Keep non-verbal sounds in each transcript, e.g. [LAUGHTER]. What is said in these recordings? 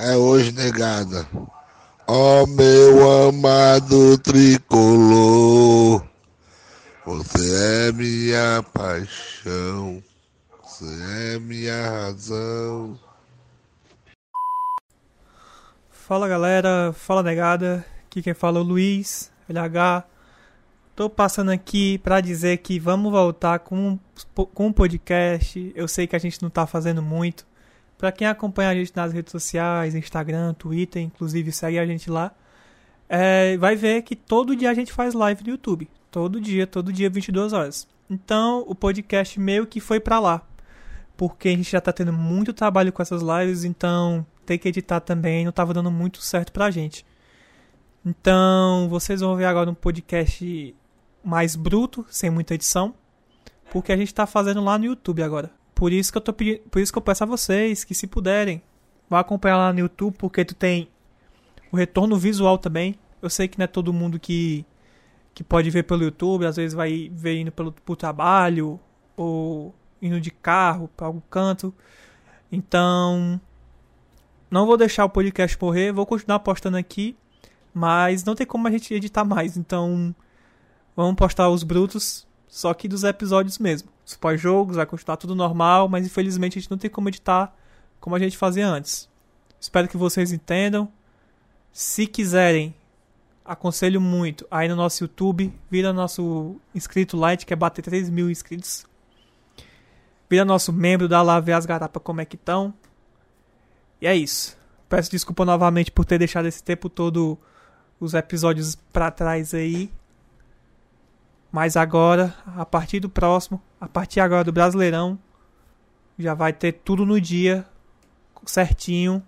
é hoje negada. Ó oh, meu amado tricolor, você é minha paixão, você é minha razão. Fala galera, fala negada, aqui quem fala é o Luiz, LH. Tô passando aqui para dizer que vamos voltar com, com um podcast. Eu sei que a gente não tá fazendo muito, para quem acompanha a gente nas redes sociais, Instagram, Twitter, inclusive segue a gente lá, é, vai ver que todo dia a gente faz live no YouTube. Todo dia, todo dia, 22 horas. Então, o podcast meio que foi para lá. Porque a gente já tá tendo muito trabalho com essas lives, então ter que editar também não tava dando muito certo pra gente. Então, vocês vão ver agora um podcast mais bruto, sem muita edição, porque a gente tá fazendo lá no YouTube agora. Por isso que eu tô pedindo, por isso que eu peço a vocês que se puderem, vá acompanhar lá no YouTube, porque tu tem o retorno visual também. Eu sei que não é todo mundo que que pode ver pelo YouTube, às vezes vai ver indo pelo pro trabalho ou indo de carro para algum canto. Então, não vou deixar o podcast morrer, vou continuar postando aqui, mas não tem como a gente editar mais, então vamos postar os brutos, só que dos episódios mesmo os pós-jogos, vai continuar tudo normal, mas infelizmente a gente não tem como editar como a gente fazia antes. Espero que vocês entendam. Se quiserem, aconselho muito aí no nosso YouTube, vira nosso inscrito light, que é bater 3 mil inscritos. Vira nosso membro, dá lá ver as garapas como é que estão. E é isso. Peço desculpa novamente por ter deixado esse tempo todo os episódios para trás aí. Mas agora, a partir do próximo, a partir agora do Brasileirão, já vai ter tudo no dia, certinho.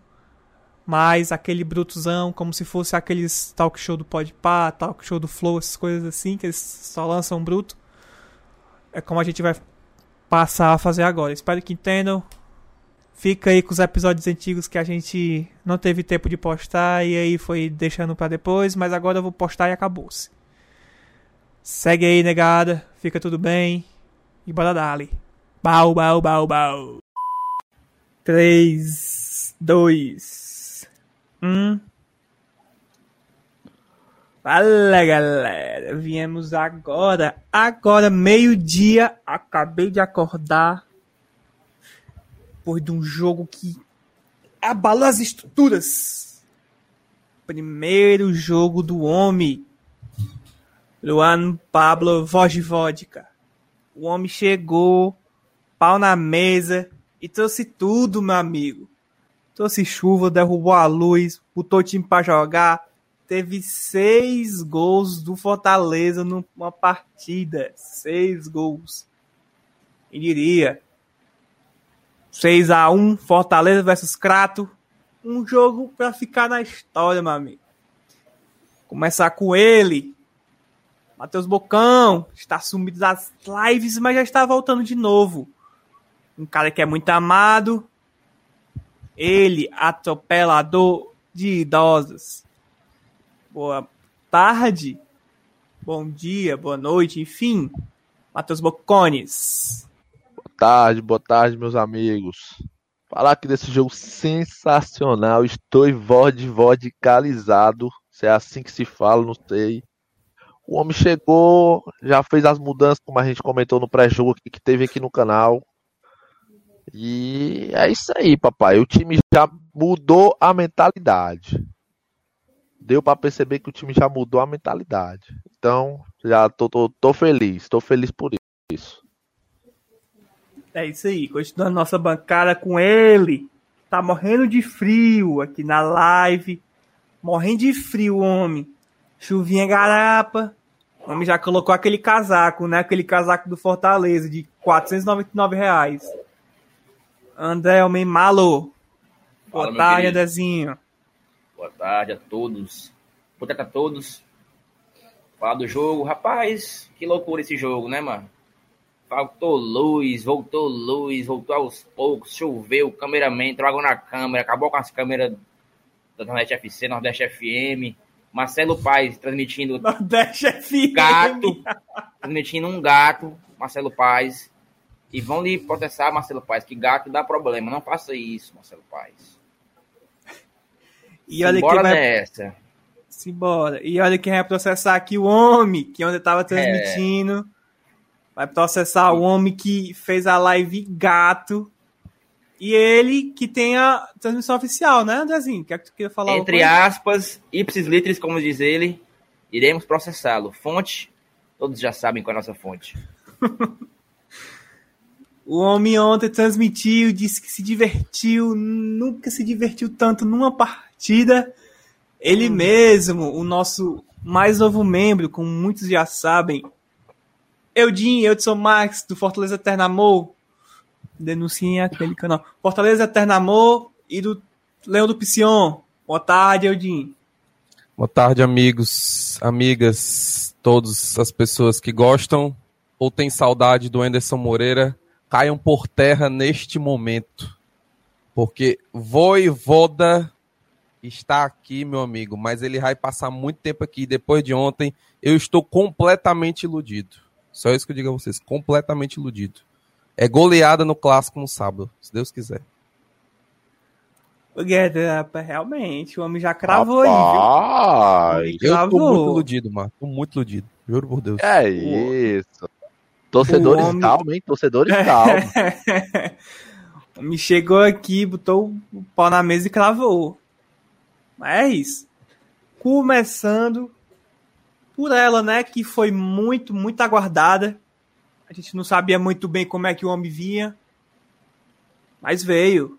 Mas aquele brutuzão, como se fosse aqueles talk show do Podpah, talk show do Flow, essas coisas assim, que eles só lançam bruto. É como a gente vai passar a fazer agora. Espero que entendam. Fica aí com os episódios antigos que a gente não teve tempo de postar e aí foi deixando para depois, mas agora eu vou postar e acabou-se. Segue aí, negada. Fica tudo bem. E bora dali. Bau, bau, bau, bau. 3, 2, 1. Fala, galera. Viemos agora. Agora, meio-dia. Acabei de acordar. Depois de um jogo que abalou as estruturas. Primeiro jogo do homem Luan Pablo Vojvodka. O homem chegou, pau na mesa e trouxe tudo, meu amigo. Trouxe chuva, derrubou a luz, botou o time pra jogar. Teve seis gols do Fortaleza numa partida. Seis gols. E diria. 6 a 1 Fortaleza versus Crato. Um jogo para ficar na história, meu amigo. Começar com ele, Matheus Bocão está sumido das lives, mas já está voltando de novo. Um cara que é muito amado. Ele, atropelador de idosos. Boa tarde, bom dia, boa noite, enfim. Matheus Bocones. Boa tarde, boa tarde, meus amigos. Falar aqui desse jogo sensacional. Estou vod vodicalizado. Se é assim que se fala, não sei. O homem chegou, já fez as mudanças, como a gente comentou no pré-jogo que teve aqui no canal. E é isso aí, papai. O time já mudou a mentalidade. Deu para perceber que o time já mudou a mentalidade. Então, já tô, tô, tô feliz. Tô feliz por isso. É isso aí. Continuando nossa bancada com ele. Tá morrendo de frio aqui na live. Morrendo de frio, homem. Chuvinha garapa. O homem já colocou aquele casaco, né? Aquele casaco do Fortaleza de 499 reais. André, homem malo. Boa Fala, tarde, Andrezinho. Boa tarde a todos. Boa tarde a todos. Falar do jogo. Rapaz, que loucura esse jogo, né, mano? Faltou luz, voltou luz, voltou aos poucos, choveu, o cameraman entrou água na câmera, acabou com as câmeras da Nordeste FC, Nordeste FM. Marcelo Paes transmitindo. Nordeste FM. Gato. transmitindo um gato, Marcelo Paes. E vão lhe protestar, Marcelo Paes, que gato dá problema. Não faça isso, Marcelo Paes. E olha Bora quem vai... nessa. Simbora. E olha quem vai processar aqui o homem, que ontem tava transmitindo. Vai processar o homem que fez a live gato. E ele que tem a transmissão oficial, né, Andrezinho? Quer que tu queira falar Entre aspas, ipsis litteris, como diz ele, iremos processá-lo. Fonte, todos já sabem qual é a nossa fonte. [LAUGHS] O homem ontem transmitiu, disse que se divertiu, nunca se divertiu tanto numa partida. Ele mesmo, o nosso mais novo membro, como muitos já sabem, Eudin, Eudson Max, do Fortaleza Eterno Amor, denunciem aquele canal. Fortaleza Eterno Amor e do Leão do Piscion. Boa tarde, Eudin. Boa tarde, amigos, amigas, todas as pessoas que gostam ou têm saudade do Anderson Moreira, caiam por terra neste momento. Porque Voivoda está aqui, meu amigo, mas ele vai passar muito tempo aqui. Depois de ontem, eu estou completamente iludido. Só isso que eu digo a vocês, completamente iludido. É goleada no clássico no sábado, se Deus quiser. O Guedes, rapaz, realmente, o homem já cravou aí, viu? Rapaz, Eu tô Travou. muito iludido, mano. Tô muito iludido. Juro por Deus. é isso. Torcedores homem- calma, hein? Torcedores [LAUGHS] calma. O homem chegou aqui, botou o pau na mesa e cravou. Mas é isso. Começando por ela, né? Que foi muito, muito aguardada. A gente não sabia muito bem como é que o homem vinha. Mas veio.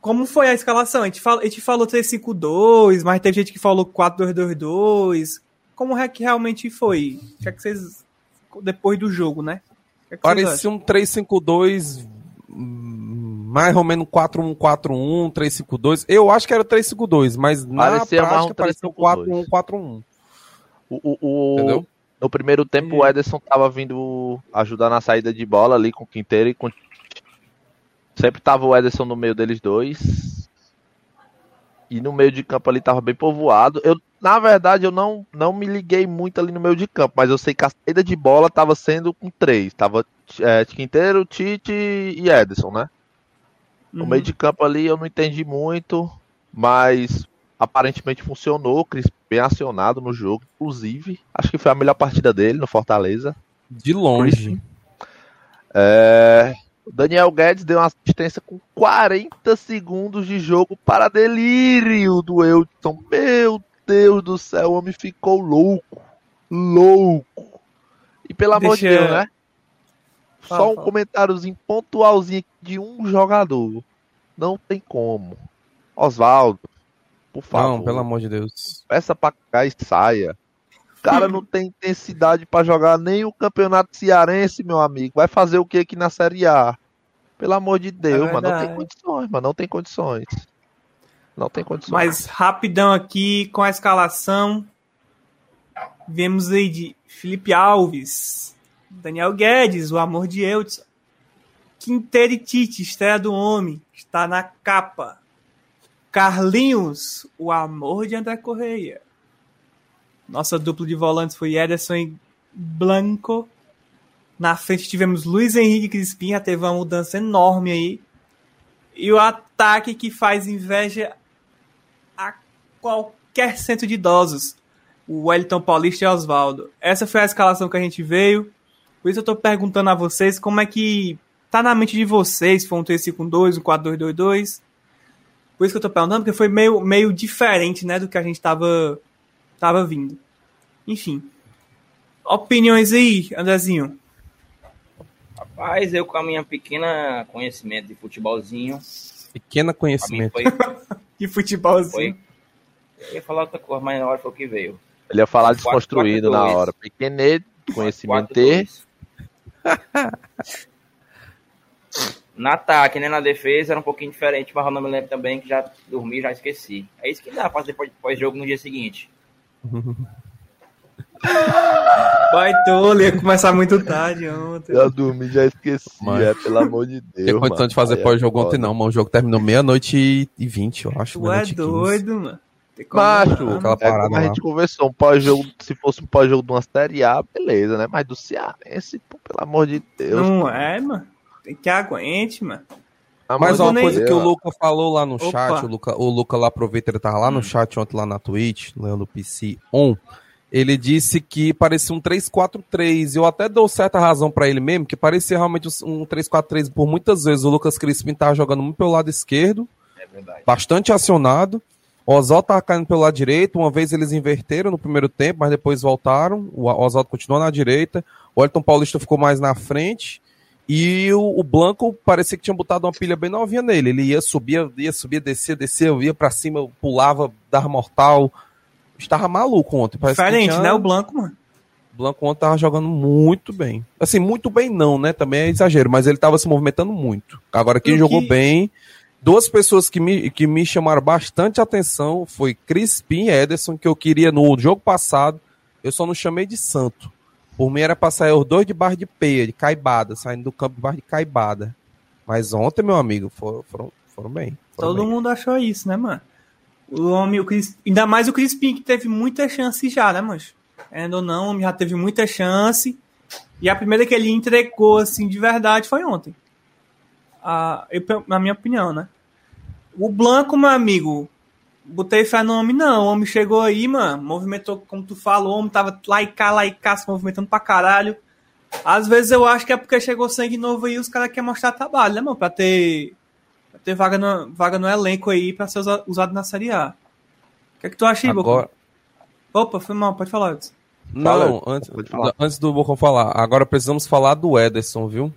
Como foi a escalação? A gente, fala, a gente falou 3-5-2, mas teve gente que falou 4-2-2-2. Como é que realmente foi? O que é que vocês. Depois do jogo, né? Que é que? Parecia um 352, hum, mais ou menos um 4141, 352. Eu acho que era 352, mas na Parecia mais prática um parecia um 352. 4141. O, o, o- Entendeu? No primeiro tempo, o Ederson tava vindo ajudar na saída de bola ali com o Quinteiro e com. Sempre tava o Ederson no meio deles dois. E no meio de campo ali tava bem povoado. Eu, na verdade, eu não, não me liguei muito ali no meio de campo, mas eu sei que a saída de bola tava sendo com três. Tava é, Quinteiro, Tite e Ederson, né? No Uhum. meio de campo ali eu não entendi muito, mas aparentemente funcionou. Cris bem acionado no jogo, inclusive. Acho que foi a melhor partida dele no Fortaleza. De longe. É, Daniel Guedes deu uma assistência com 40 segundos de jogo para delírio do Eudson. Meu Deus do céu, o homem ficou louco. Louco. E pelo amor de Deus, né? Fala, Só um fala. comentáriozinho pontualzinho de um jogador. Não tem como. Oswaldo, por favor. Não, pelo amor de Deus. Peça pra cá e saia. O cara não tem intensidade pra jogar nem o campeonato cearense, meu amigo. Vai fazer o que aqui na Série A? Pelo amor de Deus, É mano. Não tem condições, mano. Não tem condições. Não tem condições. Mas rapidão aqui com a escalação. Vemos aí de Felipe Alves, Daniel Guedes, o amor de Eudson. Quinteiro e Tite, estreia do homem, está na capa. Carlinhos, o amor de André Correia. Nossa dupla de volantes foi Ederson e Blanco. Na frente tivemos Luiz Henrique Crispim, já teve uma mudança enorme aí. E o ataque que faz inveja a qualquer centro de idosos. O Wellington Paulista e Oswaldo. Essa foi a escalação que a gente veio. Por isso eu tô perguntando a vocês como é que tá na mente de vocês, foi um 352, um 4222. Por isso que eu tô perguntando, porque foi meio, meio diferente, né, do que a gente tava, tava vindo. Enfim. Opiniões aí, Andrezinho. Rapaz, eu com a minha pequena conhecimento de futebolzinho, mim conhecimento. foi, [LAUGHS] Que futebolzinho. foi. Eu ia falar outra coisa, mas na hora foi o que veio. Ele ia falar desconstruído na hora. Pequenê, conhecimento. 4-2. [LAUGHS] No ataque, né? Na defesa era um pouquinho diferente, mas eu não me lembro também que já dormi e já esqueci. É isso que dá pra fazer pós-jogo no dia seguinte. [LAUGHS] Vai tolo, ia começar muito tarde ontem. Já dormi, já esqueci. Mas- É, pelo amor de [LAUGHS] Deus. Tem condição mano. de fazer é pós-jogo ontem, foda. não, mas o jogo terminou meia-noite e- e 20, eu acho. Tu é meia-noite 15. doido, mano. Não. Aquela é parada como a gente conversou, um pós-jogo, se fosse um pós-jogo de uma Série A, beleza, né? Mas do Cearense, pô, pelo amor de Deus. Não é, mano. Tem que aguente, mano. Ah, Mas uma coisa que o Luca falou lá no Opa. chat, o Luca, o Luca lá aproveita, ele tava lá no chat ontem lá na Twitch, Leandro PC on. Ele disse que parecia um 3-4-3. Eu até dou certa razão pra ele mesmo, que parecia realmente um 3-4-3 por muitas vezes. O Lucas Crispim tava jogando muito pelo lado esquerdo, É verdade. bastante acionado. O Oswaldo tava caindo pelo lado direito. Uma vez eles inverteram no primeiro tempo, mas depois voltaram. O Oswaldo continuou na direita. O Elton Paulista ficou mais na frente. E o, o Blanco parecia que tinha botado uma pilha bem novinha nele. Ele ia, subia, ia, subia, descia, descia, eu ia pra cima, eu pulava, dava mortal. Estava maluco ontem. Parece que Diferente, tinha- né? O Blanco, mano. o Blanco ontem tava jogando muito bem. Assim, muito bem não, né? Também é exagero, mas ele tava se movimentando muito. Agora, quem E jogou que- bem, duas pessoas que me, que me chamaram bastante atenção foi Crispim e Ederson, que eu queria no jogo passado, eu só não chamei de santo. Por mim era pra sair os dois de barra de peia, de caibada, saindo do campo de barra de caibada. Mas ontem, meu amigo, foram, foram, foram bem. Foram Todo bem. mundo achou isso, né, mano? O homem, o Cris... ainda mais o Crispim, que teve muita chance já, né, mancho? Ainda ou não, o homem já teve muita chance. E a primeira que ele entregou, assim, de verdade, foi ontem. Ah, eu, na minha opinião, né? O Blanco, meu amigo, botei fé no homem, não. O homem chegou aí, mano, movimentou, como tu falou, o homem tava lá e cá, lá e cá, se movimentando pra caralho. Às vezes eu acho que é porque chegou sangue novo aí e os caras querem mostrar trabalho, né, mano? Pra ter Pra ter vaga no, vaga no elenco aí pra ser usa- usado na Série A. O que é que tu acha aí, Agora, Bocão? Opa, foi mal, pode falar. Edson. Não, Fala, antes, pode falar. antes do Bocão falar, agora precisamos falar do Ederson, viu?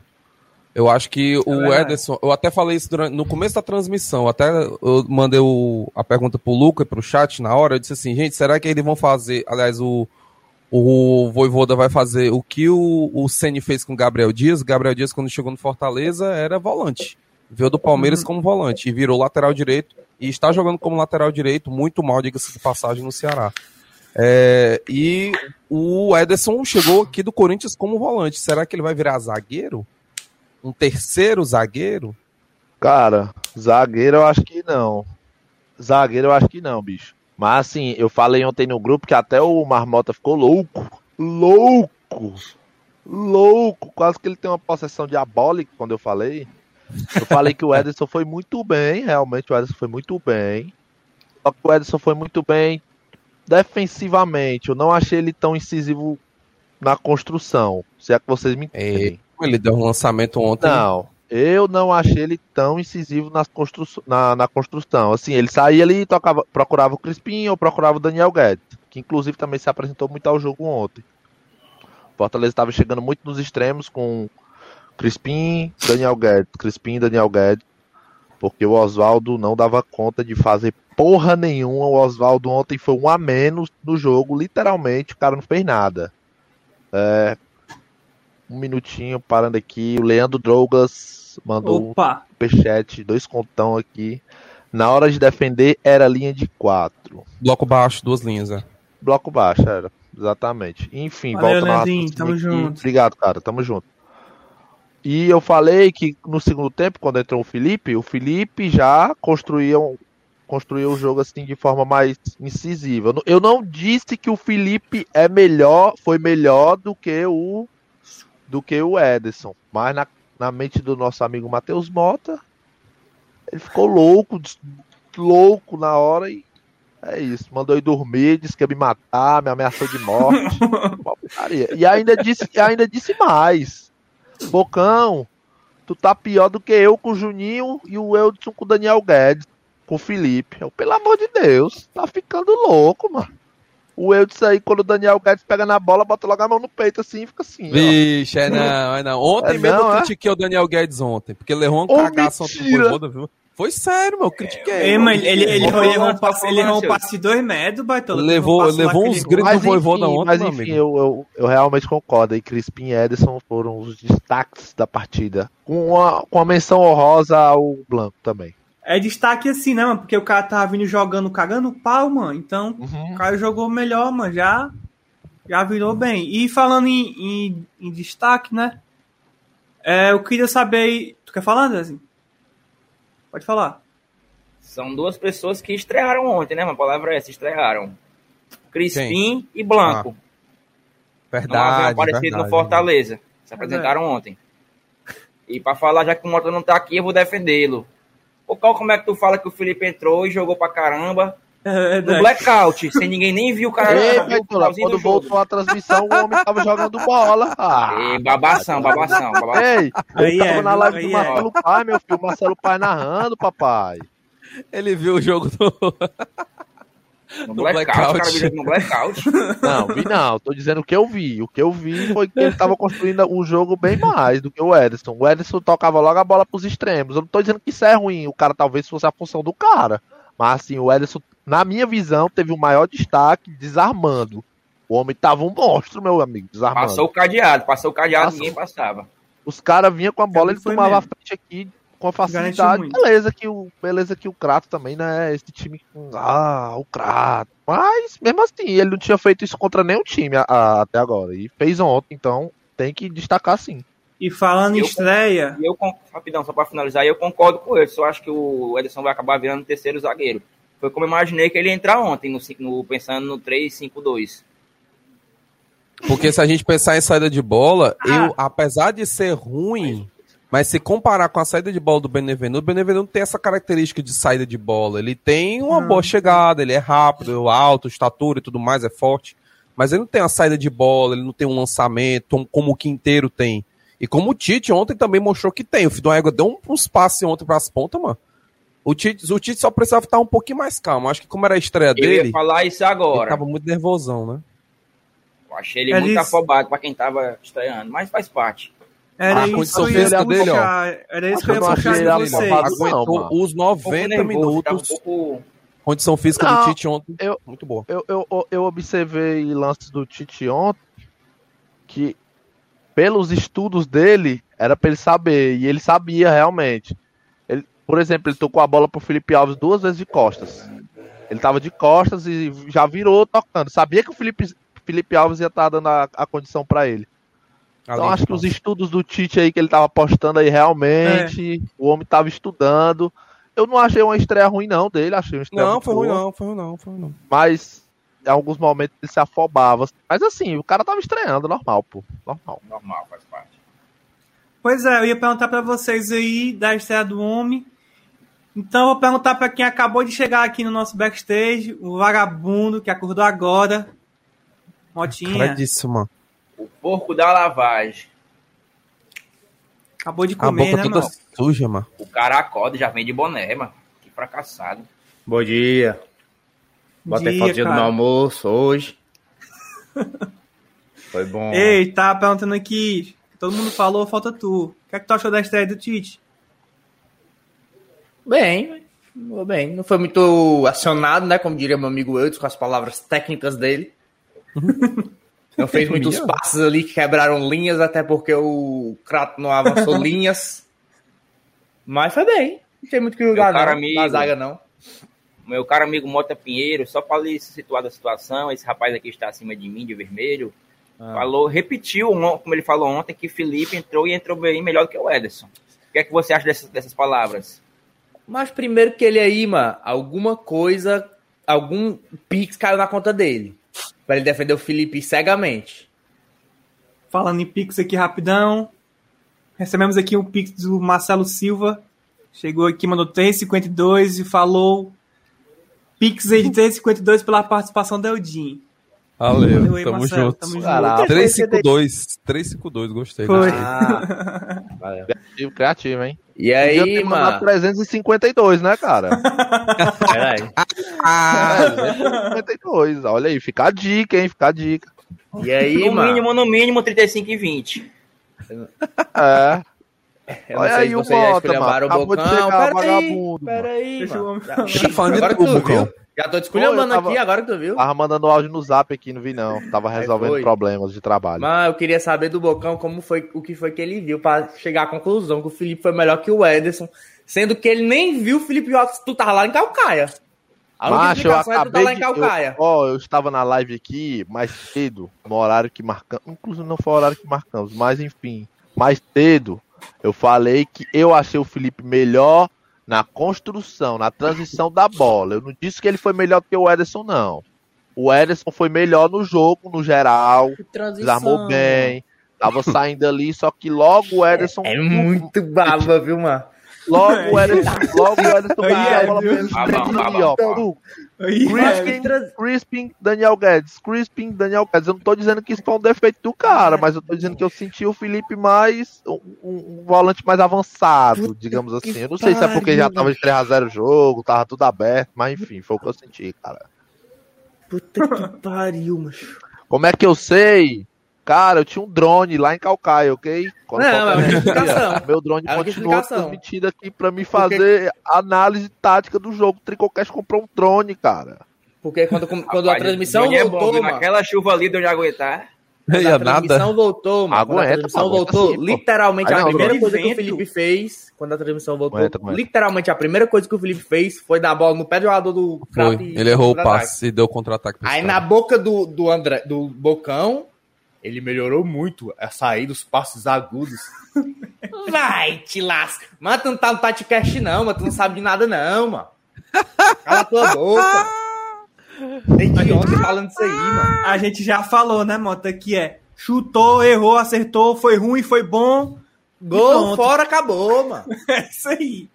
Eu acho que o verdade. Ederson, eu até falei isso durante- no começo da transmissão, até eu mandei o- a pergunta pro Luca e pro chat na hora, eu disse assim, gente, será que eles vão fazer, aliás, o, o Voivoda vai fazer o que o, o Ceni fez com o Gabriel Dias, o Gabriel Dias quando chegou no Fortaleza era volante, veio do Palmeiras como volante e virou lateral direito e está jogando como lateral direito, muito mal, diga-se de passagem, no Ceará. É, e o Ederson chegou aqui do Corinthians como volante. Será que ele vai virar zagueiro? Um terceiro zagueiro? Cara, zagueiro eu acho que não. Zagueiro eu acho que não, bicho. Mas assim, eu falei ontem no grupo que até o Marmota ficou louco. Louco! Louco! Quase que ele tem uma possessão diabólica quando eu falei. Eu falei que o [LAUGHS] Ederson foi muito bem, realmente o Ederson foi muito bem. Só que o Ederson foi muito bem defensivamente. Eu não achei ele tão incisivo na construção. Se é que vocês me entendem. Ele deu um lançamento ontem. Não, eu não achei ele tão incisivo nas constru... na, na construção. Assim, ele saía ali e tocava, procurava o Crispim ou procurava o Daniel Guedes, que inclusive também se apresentou muito ao jogo ontem. O Fortaleza estava chegando muito nos extremos com Crispim, Daniel Guedes, Crispim, Daniel Guedes, porque o Oswaldo não dava conta de fazer porra nenhuma. O Oswaldo ontem foi um a menos no jogo, literalmente, o cara não fez nada. É, um minutinho parando aqui. O Leandro Douglas mandou um Opa, superchat, dois contão aqui. Na hora de defender, era linha de quatro. Bloco baixo, duas linhas, é. Bloco baixo, era. Exatamente. Enfim, Valeu, volta na Leandrinho, raciocínio tamo junto. Obrigado, cara. Tamo junto. E eu falei que no segundo tempo, quando entrou o Felipe, o Felipe já construía um, construiu o jogo assim de forma mais incisiva. Eu não- Eu não disse que o Felipe é melhor, foi melhor do que o do que o Ederson, mas na, na mente do nosso amigo Matheus Mota, ele ficou louco, louco na hora e é isso. Mandou ir dormir, disse que ia me matar, me ameaçou de morte. [LAUGHS] E ainda disse, ainda disse mais. Bocão, tu tá pior do que eu com o Juninho e o Eudson com o Daniel Guedes, com o Felipe. Eu, pelo amor de Deus, tá ficando louco, mano. O Eudson aí, quando o Daniel Guedes pega na bola, bota logo a mão no peito assim e fica assim, ó. Vixe, é não, é não. Ontem É mesmo não, eu é? critiquei o Daniel Guedes ontem, porque ele errou um Ô, cagaço ontem mentira! Viu? Foi sério, meu, eu critiquei. Ei, mas ele, ele, ele, ele errou um passe, ele errou um passe de dois metros, baitola. Levou- levou uns gritos do Voivoda ontem, mas meu enfim amigo. eu, eu, eu realmente concordo. E Crispim e Ederson foram os destaques da partida. Com uma, com a menção honrosa ao Blanco também. É destaque assim, né, mano? Porque o cara tava vindo jogando, cagando pau, mano. Então, Uhum. o cara jogou melhor, mano. Já, já virou bem. E falando em, em, em destaque, né? É, eu queria saber. aí- Tu quer falar, Andrezinho? Pode falar. São duas pessoas que estrearam ontem, né? Uma palavra é essa, estrearam. Crispim e Blanco. não haviam Verdade, aparecido verdade. no Fortaleza. Se apresentaram ontem. E pra falar, já que o Mota não tá aqui, eu vou defendê-lo. Ô, Cal, como é que tu fala que o Felipe entrou e jogou pra caramba? É No blackout, sem ninguém nem viu o cara. Ei, viu o Feitola, finalzinho quando voltou a transmissão, o homem tava jogando bola. Ah, Ei, babação, babação, babação. ei, Aí eu tava é, na live do é. Marcelo Pai, meu filho. O Marcelo Pai narrando, papai. Ele viu o jogo do. [LAUGHS] No No blackout, blackout. o cara viu no blackout. [LAUGHS] Não, vi não. Tô dizendo o que eu vi. O que eu vi foi que ele tava construindo um jogo bem mais do que o Ederson. O Ederson tocava logo a bola pros extremos. Eu não tô dizendo que isso é ruim. O cara talvez fosse a função do cara. Mas assim, o Ederson, na minha visão, teve o maior destaque desarmando. O homem tava um monstro, meu amigo, desarmando. Passou o cadeado, passou o cadeado, Passou. ninguém passava. Os caras vinham com a bola, ele tomava mesmo. a frente aqui com facilidade. Garantiu muito. Beleza que o beleza que o Crato também, né? Esse time com ah, o Crato. Mas mesmo assim, ele não tinha feito isso contra nenhum time a- a- até agora e fez ontem, então tem que destacar sim. E falando em estreia, eu, rapidão, só pra finalizar, eu concordo com ele. Só acho que o Ederson vai acabar virando terceiro zagueiro. Foi como eu imaginei que ele ia entrar ontem, no, no- pensando no 3-5-2. Porque se a gente pensar em saída de bola, eu, apesar de ser ruim, mas se comparar com a saída de bola do Benevenuto, o Benevenuto tem essa característica de saída de bola. Ele tem uma Hum. boa chegada, ele é rápido, alto, estatura e tudo mais, é forte. Mas ele não tem uma saída de bola, ele não tem um lançamento como o Quinteiro tem. E como o Tite ontem também mostrou que tem. O Fidon Égua deu um- uns passes ontem pras pontas, mano. O Tite, o Tite só precisava estar um pouquinho mais calmo. Acho que como era a estreia Eu ia dele, falar isso ele agora. tava muito nervosão, né? Eu achei ele É muito isso. afobado pra quem tava estreando, mas faz parte. Era a isso condição que eu ia física dele, ó. Era isso que eu ia não puxar ele vocês. Aguentou mano. os Um pouco 90 nervoso, tava minutos. um. Condição física Não, do Tite ontem, eu- muito boa. Eu, eu, eu observei lances do Tite ontem que, pelos estudos dele, era pra ele saber, e ele sabia realmente. Ele, por exemplo, ele tocou a bola pro Felipe Alves duas vezes de costas. Ele tava de costas e já virou tocando. Sabia que o Felipe, Felipe Alves ia estar dando a, a condição pra ele. Então acho que os estudos do Tite aí que ele tava postando aí realmente, o homem tava estudando. Eu não achei uma estreia ruim não dele, achei uma estreia Não, muito foi ruim boa não, foi ruim não, foi ruim não. mas em alguns momentos ele se afobava. Mas assim, o cara tava estreando, normal, pô. Normal. Normal, faz parte. Pois é, eu ia perguntar pra vocês aí da estreia do homem. Então eu vou perguntar pra quem acabou de chegar aqui no nosso backstage, o vagabundo que acordou agora. Motinha, Cara disso, mano. O porco da lavagem. acabou de A comer, boca né, toda mano? suja, mano. O cara acorda já vem de boné, mano. Que fracassado. Bom dia. Botei dia do meu almoço hoje. [LAUGHS] Foi bom. Ei, tá perguntando aqui, todo mundo falou, falta tu. O que é que tu achou da estreia do Tite? Bem, bem. Não foi muito acionado, né? Como diria meu amigo Eudes, com as palavras técnicas dele. [LAUGHS] Não fez muitos passes ali que quebraram linhas, até porque o Crato não avançou [LAUGHS] linhas. Mas foi bem. Não tem muito que julgar, não. amigo. Na zaga, não. Meu caro amigo Mota Pinheiro, só para lhe situar da situação, esse rapaz aqui está acima de mim, de vermelho, Ah. falou, repetiu, como ele falou ontem, que Felipe entrou e entrou bem melhor do que o Ederson. O que é que você acha dessas, dessas palavras? Mas primeiro que ele aí, mano, alguma coisa, algum pix caiu na conta dele. Pra ele defender o Felipe cegamente. Falando em Pix aqui rapidão. Recebemos aqui um Pix do Marcelo Silva. Chegou aqui, mandou 3,52 e falou Pix aí de 3,52 pela participação da Eudin. Valeu, Valeu aí, tamo Marcelo, junto. tamo junto. Caraca. 352, 352, gostei. Foi. gostei. Ah, valeu. Criativo, criativo, hein? E aí, mano? 352, né, cara? Peraí. [LAUGHS] Ah, 352. Olha aí, fica a dica, hein? Fica a dica. E aí, no mano? mínimo, no mínimo, 35 e 20. É. Eu Olha aí o Mota, mano. Acabou de Bocão. chegar, Pera aí, vagabundo, pera aí, Deixa o mano. homem Já- falar. Ixi, Falando de agora tu, viu. Já tô te esculhambando Pô, eu tava- aqui, agora que tu viu. Tava mandando áudio no zap aqui, não vi não. Tava resolvendo problemas de trabalho. Mas eu queria saber do Bocão como foi, o que foi que ele viu pra chegar à conclusão que o Felipe foi melhor que o Ederson, sendo que ele nem viu o Felipe tu tava lá em Calcaia. A Macho, eu é que tu tá acabei lá em de... Calcaia. eu- Ó, eu estava na live aqui mais cedo, no horário que marcamos. Inclusive não foi o horário que marcamos, mas enfim. Mais cedo, eu falei que eu achei o Felipe melhor na construção, na transição da bola. Eu não disse que ele foi melhor do que o Ederson, não. O Ederson foi melhor no jogo, no geral. Desarmou bem. Tava saindo ali, só que logo o Ederson. É muito baba, viu, mano? Logo o Ederson. Logo o Ederson Aí bateu é, a bola ali, babão, ó. babão. Aí, Crispin, Crispin, Daniel Guedes. Crispin, Daniel Guedes. Eu não tô dizendo que isso foi um defeito do cara, mas eu tô dizendo que eu senti o Felipe mais. Um, um- um volante mais avançado, digamos assim. Eu não sei se é porque já tava de 3x0 o jogo, tava tudo aberto, mas enfim, foi o que eu senti, cara. Puta que pariu, macho. Como é que eu sei? Cara, eu tinha um drone lá em Calcaia, ok? Quando Não, é explicação. Meu drone É continuou explicação. transmitindo aqui pra me fazer análise tática do jogo. O Tricocast comprou um drone, cara. Porque quando, quando a Rapaz, transmissão Johnny é bom, voltou. Naquela chuva ali de onde aguentar. Quando Ia a transmissão nada. voltou, mano. Quando a Aguenta, transmissão aguenta voltou, sim, literalmente Aí a não, primeira coisa que o Vento. Felipe fez, quando a transmissão voltou, Aguenta, aguenta. literalmente a primeira coisa que o Felipe fez foi dar a bola no pé do jogador do e- Ele errou o passe e deu contra-ataque. Aí caras. na boca do, do André, do Bocão, ele melhorou muito a sair dos passos agudos. [LAUGHS] Vai, te lasca. Mano, tu não tá no Tatcast não, mano. Tu não sabe de nada não, mano. Cala tua boca. Desde ontem falando isso aí, mano. A gente já falou, né, Mota, que é chutou, errou, acertou, foi ruim, foi bom. Gol Pronto. fora, acabou, mano. [LAUGHS] É isso aí.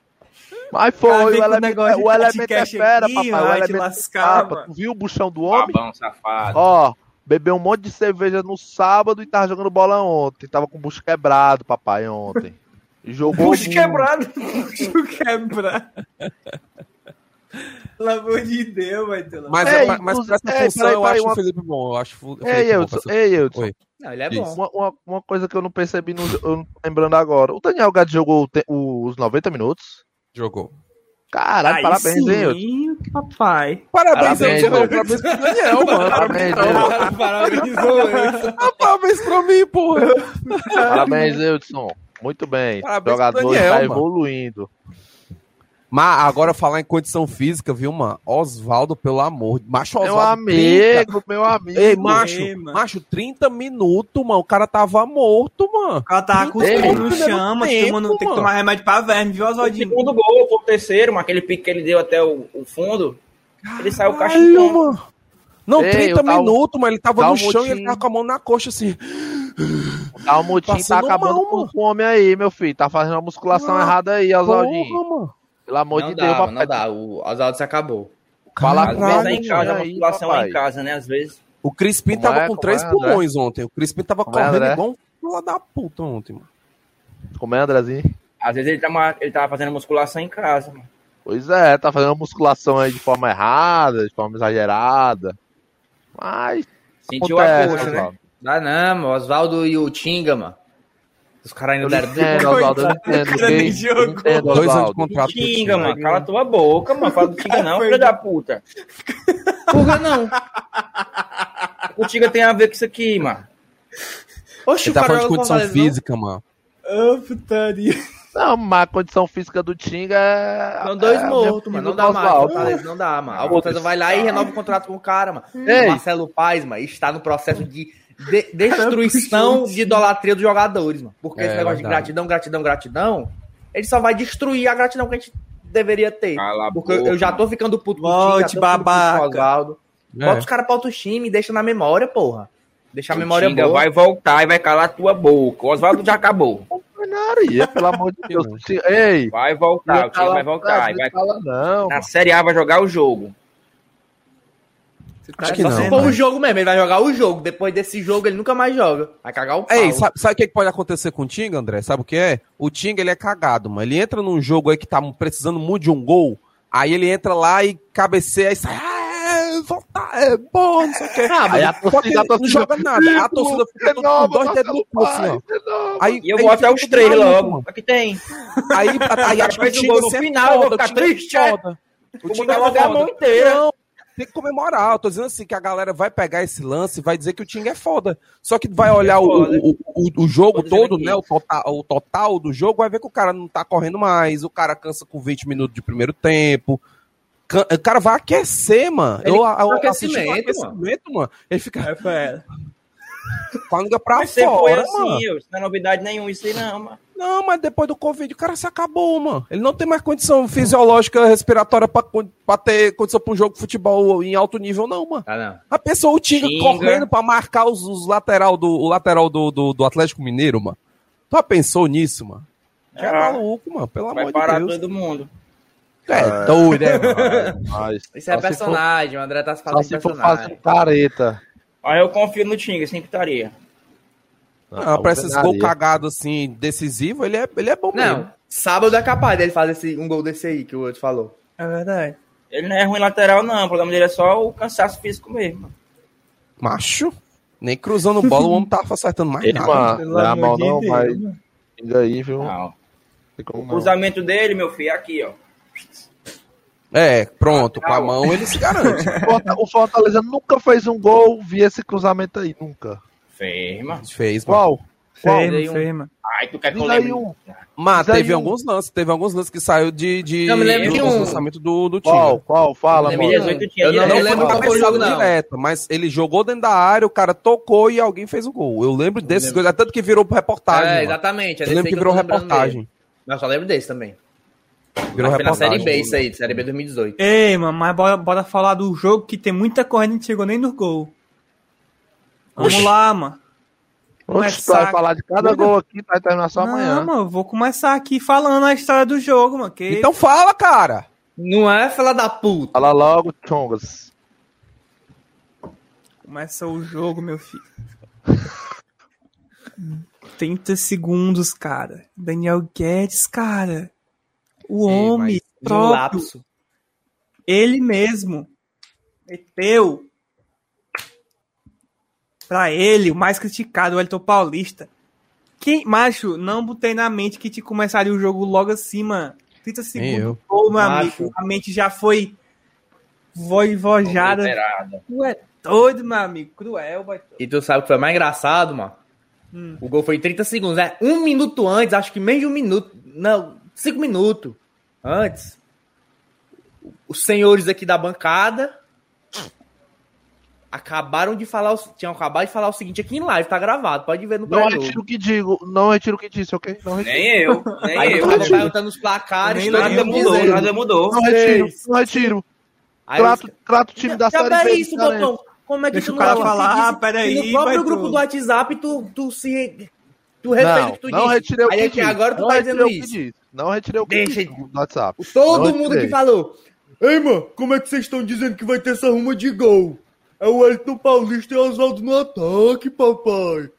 Mas foi, o elemento, o elemento é podcast fera, aqui, papai. O elemento é lascar, tapa. mano. Tu viu o buchão do homem? Babão, safado. Ó, bebeu um monte de cerveja no sábado e tava jogando bola ontem. Tava com o bucho quebrado, papai, ontem. E jogou. Muito. quebrado. [LAUGHS] Eu quebrar. Pelo amor de Deus, vai ter lá. Mas, Ei, mas, mas inclusive- pra essa ei, função peraí, eu peraí, acho uma- o Felipe bom. Eu acho o Felipe Ei, bom pra essa- ei. Oi. Não, ele é Isso. bom. Uma, uma, uma coisa que eu não percebi, no, eu não tô lembrando agora. O Daniel Gades jogou te- os 90 minutos? Jogou. Caralho, Aí parabéns, sim, hein, papai. Parabéns, Parabéns, eu mano. Parabéns pro Daniel, mano. [LAUGHS] Parabéns, Edson. Parabenizou eu. Parabéns pra mim, porra. Parabéns, Edson. Muito bem. Parabéns o jogador pro Daniel, está mano. evoluindo. Mas agora falar em condição física, viu, mano? Osvaldo, pelo amor. Macho Meu Osvaldo. 30. amigo, meu amigo. Ei, macho, Ei, mano. macho, 30 minutos, mano. O cara tava morto, mano. O cara tava com os Ei, pés no primeiro chão, mas tempo, tomando- tem que mano. tomar remédio pra verme, viu, O Oswaldinho? segundo gol, foi o terceiro, mas aquele pique que ele deu até o, o fundo, ele saiu cachimbando. mano. Não, Ei, 30 eu tava- minutos, mas ele tava no um chão e ele tava com a mão na coxa, assim. O Dalmotim tá acabando mal, com mano. o homem aí, meu filho. Tá fazendo a musculação Ah, errada aí, Oswaldinho. Porra, mano. Pelo amor Não de Deus, dá, papai. não dá. O Oswaldo se acabou. Fala Às vezes é em casa, a aí, musculação é papai. em casa, né? Às vezes. O Crispim Como tava é, com três é, André? pulmões ontem. O Crispim tava Como é, correndo André? igual um filho da puta ontem, mano. Como é, Andrezinho? Às vezes ele tava, ele tava fazendo musculação em casa, mano. Pois é, tá fazendo a musculação aí de forma errada, de forma exagerada. Mas. Sentiu a acontece, coxa, né? Oswaldo. Dá não, mano. Oswaldo e o Tinga, mano. Os caras ainda deram. entendo, Oswaldo, eu entendo. O cara nem entendo, Dois anos de contrato. tinha. mano. Cala tua boca, mano. Fala do Tinga [LAUGHS] não, Foi. filho da puta. Por que não? O Tinga tem a ver com isso aqui, mano. Oxe, Ele tá falando de condição não? física, mano. Ô, putaria. Não, mas a condição física do Tinga é. São dois é mortos, mano. Não dá mais. Fortaleza, Não dá, mano. A Fortaleza vai lá e renova o contrato com o cara, mano. Ei. O Marcelo Paz, mano, está no processo de, de- [LAUGHS] destruição de idolatria dos jogadores, mano. Porque É, esse negócio de verdade. gratidão, gratidão, gratidão, ele só vai destruir a gratidão que a gente deveria ter. Cala a Porque eu, boca, eu já tô ficando puto com o tô ficando puto com babaca. o Oswaldo. É. Bota os caras pra outro time e deixa na memória, porra. Deixa a memória boa. vai voltar e vai calar tua boca. O Oswaldo já acabou. [LAUGHS] Maria, pelo amor de Deus. Ei! Vai voltar, o Tinga vai voltar. e vai... Fala não. Na Série A vai jogar o jogo. Acho que Só não. se for o jogo mesmo, ele vai jogar o jogo. Depois desse jogo, ele nunca mais joga. Vai cagar o pau. Ei, sabe, sabe o que que pode acontecer com o Tinga, André? Sabe o que é? O Tinga, ele é cagado, mano. Ele entra num jogo aí que tá precisando muito de um gol, aí ele entra lá e cabeceia e sai, ah, é, volta, é bom, não sei o que. Aí a Só que torcida, a ele não torcida, joga nada. A torcida fica todo com dois dedos no cu, assim, ó. Aí, E eu aí vou até os três logo. mano. Aqui tem. Aí, aí [LAUGHS] acho que o Fez um Tinga gol no sempre final, eu vou foda, ficar o Tinga é triste, é? O é botar a mão foda. inteira. Não, tem que comemorar. Eu tô dizendo assim que a galera vai pegar esse lance e vai dizer que o Tinga é foda. Só que vai olhar o, foda. o, o, o jogo todo, aqui. né? O total, o total do jogo, vai ver que o cara não tá correndo mais, o cara cansa com 20 minutos de primeiro tempo. O cara vai aquecer, mano. Ele Eu, eu, cansa assisti o aquecimento, aquecimento, mano. Ele fica. Ela. A língua pra Mas foi fora, assim, mano. não é novidade nenhuma isso aí não, mano. Não, mas depois do Covid o cara se acabou, mano. Ele não tem mais condição fisiológica respiratória pra, pra ter condição pra um jogo de futebol em alto nível, não, mano. Ah, não. A pessoa, o Tinga correndo pra marcar os, os lateral, do, o lateral do, do, do Atlético Mineiro, mano. Tu já pensou nisso, mano? Já é Ah, maluco, mano. Pelo vai amor parar de Deus. todo mundo. É doido, é, [LAUGHS] mano. Mas, Isso é só se personagem, o André tá For, falando só se for personagem. fazendo careta. Mas eu confio no Tinga, sem putaria. Ah, pra esses gols cagados assim, decisivo, ele é, ele é bom mesmo. Não, sábado é capaz dele fazer esse, um gol desse aí que o outro falou. É verdade. Ele não é ruim lateral, não. O problema dele é só o cansaço físico mesmo. Macho. Nem cruzando bola, o homem tava acertando mais Ei, nada. não é a amor mão de não, Deus, mas mano. liga aí, viu? Não. Tem como O não. cruzamento dele, meu filho, é aqui, ó. É, pronto, com a mão ele se garante. [LAUGHS] O Fortaleza nunca fez um gol via esse cruzamento aí, nunca. Fez, mano. Fez, mano. Qual? Qual? Dei um-. Ai, tu quer que eu lembre? um. Mas teve um- alguns lances, teve alguns lances que saiu de, de Não, me lembro do de um. lançamento do, do Qual? time. Qual? Fala, Eu mano. lembro de 2018 tinha Eu não direto. Não foi lembro qual foi o jogo, não. direta, mas ele jogou dentro da área, o cara tocou e alguém fez o gol. Eu lembro desses coisas, tanto que virou reportagem. É, exatamente. É Eu lembro que virou reportagem. eu só lembro desse também. Virou Mas foi na Série. B isso aí, Série B 2018. Ei, mano, mas bora, bora falar do jogo que tem muita corrida e não chegou nem no gol. Vamos Oxi. lá, mano. Oxe, tu Começar- vai falar de cada gol aqui, vai terminar só amanhã. Não, mano, eu vou começar aqui falando a história do jogo, mano. Que Então fala, cara. Não é fila da puta. Fala logo, Chongas. Começa o jogo, meu filho. [LAUGHS] 30 segundos, cara. Daniel Guedes, cara. O Ei, homem próprio, lapso. ele mesmo, meteu pra ele, o mais criticado, o Elton Paulista. Quem, macho, não botei na mente que te começaria o jogo logo assim, mano. 30 segundos. eu. Ô, meu Macho. amigo, a mente já foi voivojada. Liberada. Tu é doido, meu amigo. Cruel, vai. E tu sabe o que foi mais engraçado, mano? Hum. O gol foi em 30 segundos. É um minuto antes, acho que menos de um minuto. Não, cinco minutos antes. Os senhores aqui da bancada acabaram de falar. o- Tinham acabado de falar o seguinte aqui em live, tá gravado. Pode ver no Não retiro o que digo, não retiro o que disse, ok? Não retiro. Nem eu, nem Aí eu eu. tava perguntando os placares. Nem Nada mudou, nada mudou. Não retiro, não retiro. Aí Trato, trato o time da Já Série é B. isso. Botão. Como é que Deixa tu o cara não falar, disse ah, peraí, No próprio grupo tu. do WhatsApp, tu, tu se. Tu o Não, que tu não disse. retirei o que Aí disse. agora tu não tá retirei dizendo o que isso. disse. Não retirei o que Deixa disse no WhatsApp. Todo mundo que falou. Ei, mano, como é que vocês estão dizendo que vai ter essa ruma de gol? É o Elton Paulista e o Oswaldo no ataque, papai.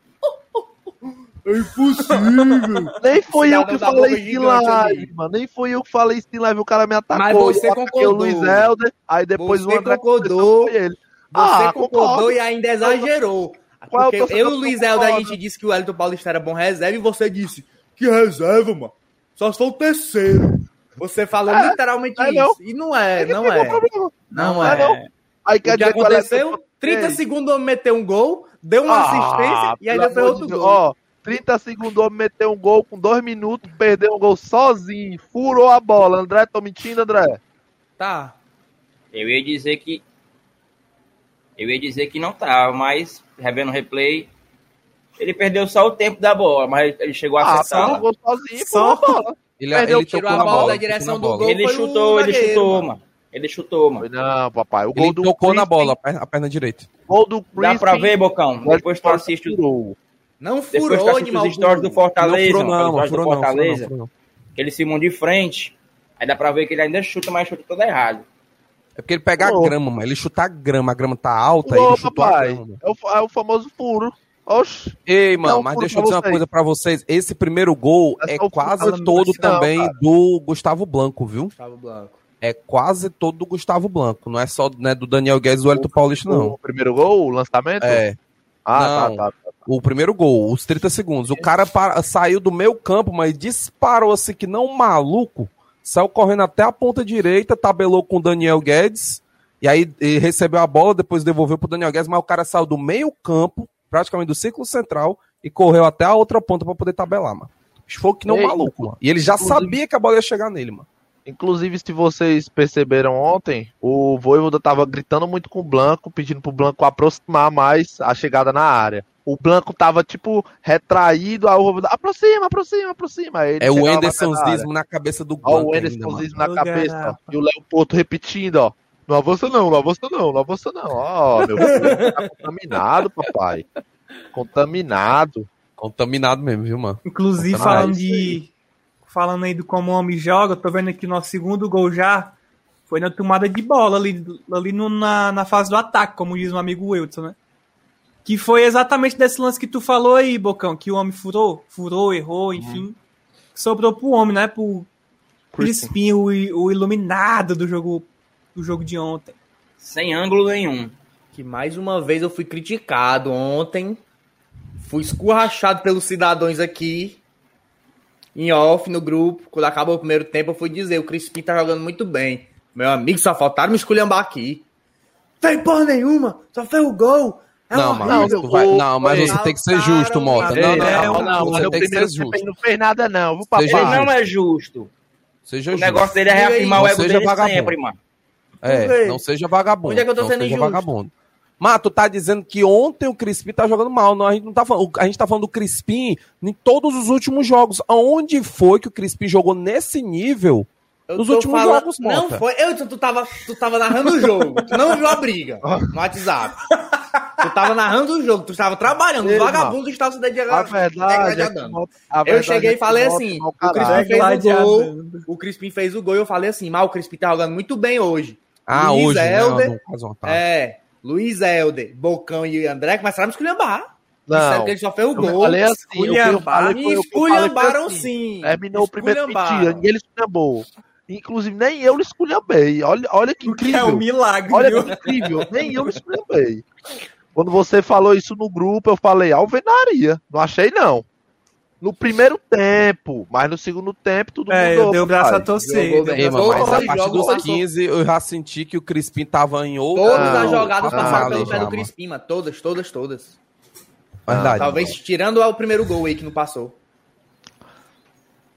É impossível. [LAUGHS] Nem foi eu que falei isso em live, ali. mano. Nem foi eu que falei isso em live. O cara me atacou. Mas você concordou. o Luiz Helder. Aí depois Você o André concordou. foi ele. Você Ah, concordou concordo. e ainda exagerou. Qual é Porque eu e o Luiz não Helder, a gente disse que o Elton Paulista era bom reserva e você disse que reserva, mano. Só se for o terceiro. Você falou É, literalmente é isso. não. E não é, Aí não é. pegou problema. Não É é. Aí O quer que dizer que o Alex- aconteceu? 30 Ei. segundos o homem meteu um gol, deu uma Ah, assistência e ainda foi outro de Deus. gol. Ó, 30 segundos o homem meteu um gol com dois minutos, perdeu um gol sozinho, furou a bola. André, tô mentindo, André? Tá. Eu ia dizer que. Eu ia dizer que não tava, mas revendo o replay, ele perdeu só o tempo da bola, mas ele chegou a Ah, acessar. o gol sozinho, Só- a bola. Ele, Perdeu, ele tirou a bola bola. da direção do gol. ele o chutou, ele zagueiro, chutou, mano. Ele chutou, mano. Não, papai. O Ele gol do tocou na bola, a perna, a direita. Gol do Dá pra ver, Bocão? Depois tu assiste, o- furou. Não depois tu furou, assiste os stories do. Fortaleza, não furou não, os stories do furou não, furou não, Fortaleza, furou não. que ele se mão de frente, aí dá pra ver que ele ainda chuta, mas chuta tudo errado. É porque ele pega a Furou. grama, mano. Ele chuta a grama, a grama tá alta, Furou, ele chutou a papai. grama. mano. É o, é o famoso furo. Oxi. Ei, mano, Não, mas deixa eu dizer uma vocês. coisa pra vocês. Esse primeiro gol É é quase todo não, também cara. do Gustavo Blanco, viu? Gustavo Blanco. É quase todo do Gustavo Blanco. Não é só né, do Daniel Guedes e do Elton Paulista, não. O primeiro gol, o lançamento? É. Ah, Não. tá, tá. tá. O primeiro gol, os 30 segundos. O cara para- saiu do meio campo, mas disparou assim que não um maluco. Saiu correndo até a ponta direita, tabelou com o Daniel Guedes. E aí e recebeu a bola, depois devolveu pro Daniel Guedes, mas o cara saiu do meio campo, praticamente do círculo central, e correu até a outra ponta pra poder tabelar, mano. Foi que não Ei, maluco, mano. E ele já sabia que a bola ia chegar nele, mano. Inclusive, se vocês perceberam ontem, o Voivoda tava gritando muito com o Blanco, pedindo pro Blanco aproximar mais a chegada na área. O Blanco tava, tipo, retraído, aí o Rovani, aproxima, aproxima, aproxima. Aí ele É o chegava Andersonzismo na cabeça do Ó, Blanco o ainda, Andersonzismo mano. na cabeça, garapa. E o Léo Porto repetindo, ó. Não avança não, não avança não, não avança não. Ó, meu filho, tá contaminado, papai. Contaminado. Contaminado mesmo, viu, mano? Inclusive, falando de. Falando aí do como o homem joga, eu tô vendo aqui o nosso segundo gol já. Foi na tomada de bola ali, ali no- na, na fase do ataque, como diz o amigo Wilson, né? Que foi exatamente desse lance que tu falou aí, Bocão, que o homem furou, furou, errou, enfim. Sobrou pro homem, né? Pro Crispim, o, o iluminado do jogo, do jogo de ontem. Sem ângulo nenhum. Que mais uma vez eu fui criticado ontem. Fui escurrachado pelos cidadãos aqui. Em off, no grupo. Quando acabou o primeiro tempo, eu fui dizer: o Crispim tá jogando muito bem. Meu amigo, só faltaram me esculhambar aqui. Tem porra nenhuma, só fez o gol. É Não, mas tu vai- não, mas você tem que ser justo, Mota. Não, não, não, não, não, você tem que ser justo. não fez nada não, viu, Seja papai? Ele não é justo. Seja O justo. negócio dele é reafirmar o não ego seja dele vagabundo. sempre, mano. É, não seja vagabundo. Onde é que eu tô não sendo seja injusto? vagabundo. Mas tu tá dizendo que ontem o Crispim tá jogando mal. Não, a gente não tá falando. A gente tá falando do Crispim em todos os últimos jogos. Aonde foi que o Crispim jogou nesse nível? Eu Nos últimos falando- jogos, Não Mota. foi. Eu, tu, tu, tava, tu tava narrando o jogo. Tu não viu a briga no WhatsApp. Tu tava narrando o jogo, tu estava trabalhando. Ei, vagabundos estavam se dedicando. A verdade é a Eu cheguei é e falei assim: é o Crispim fez o gol. O Crispim fez o gol e eu falei assim: mas o Crispim tá jogando muito bem hoje. Ah, Luiz hoje, Helder, caso, ó, tá. É, Luiz Helder, Bocão e André começaram a me esculhambar. Disseram Não, que ele só fez o gol. falei assim, eu falei Me foi- eu esculhambaram assim, sim. Terminou o primeiro Esculhambaram. dia, ninguém esculhambou. Inclusive, nem eu esculhambei. Olha, olha que que é incrível. um milagre, Olha viu? que incrível, nem eu me esculhambei. Quando você falou isso no grupo, eu falei alvenaria. Não achei, não. No primeiro tempo, mas no segundo tempo tudo É, mudou. eu dei o braço a torcer. Jogou. Ei, mano, mas a partir dos passou. 15 eu já senti que o Crispim tava em outra. Todas Não, as jogadas não, passaram pelo já, pé do. Crispim, mano. Todas, todas, todas. Verdade. Talvez tirando o primeiro gol aí que não passou.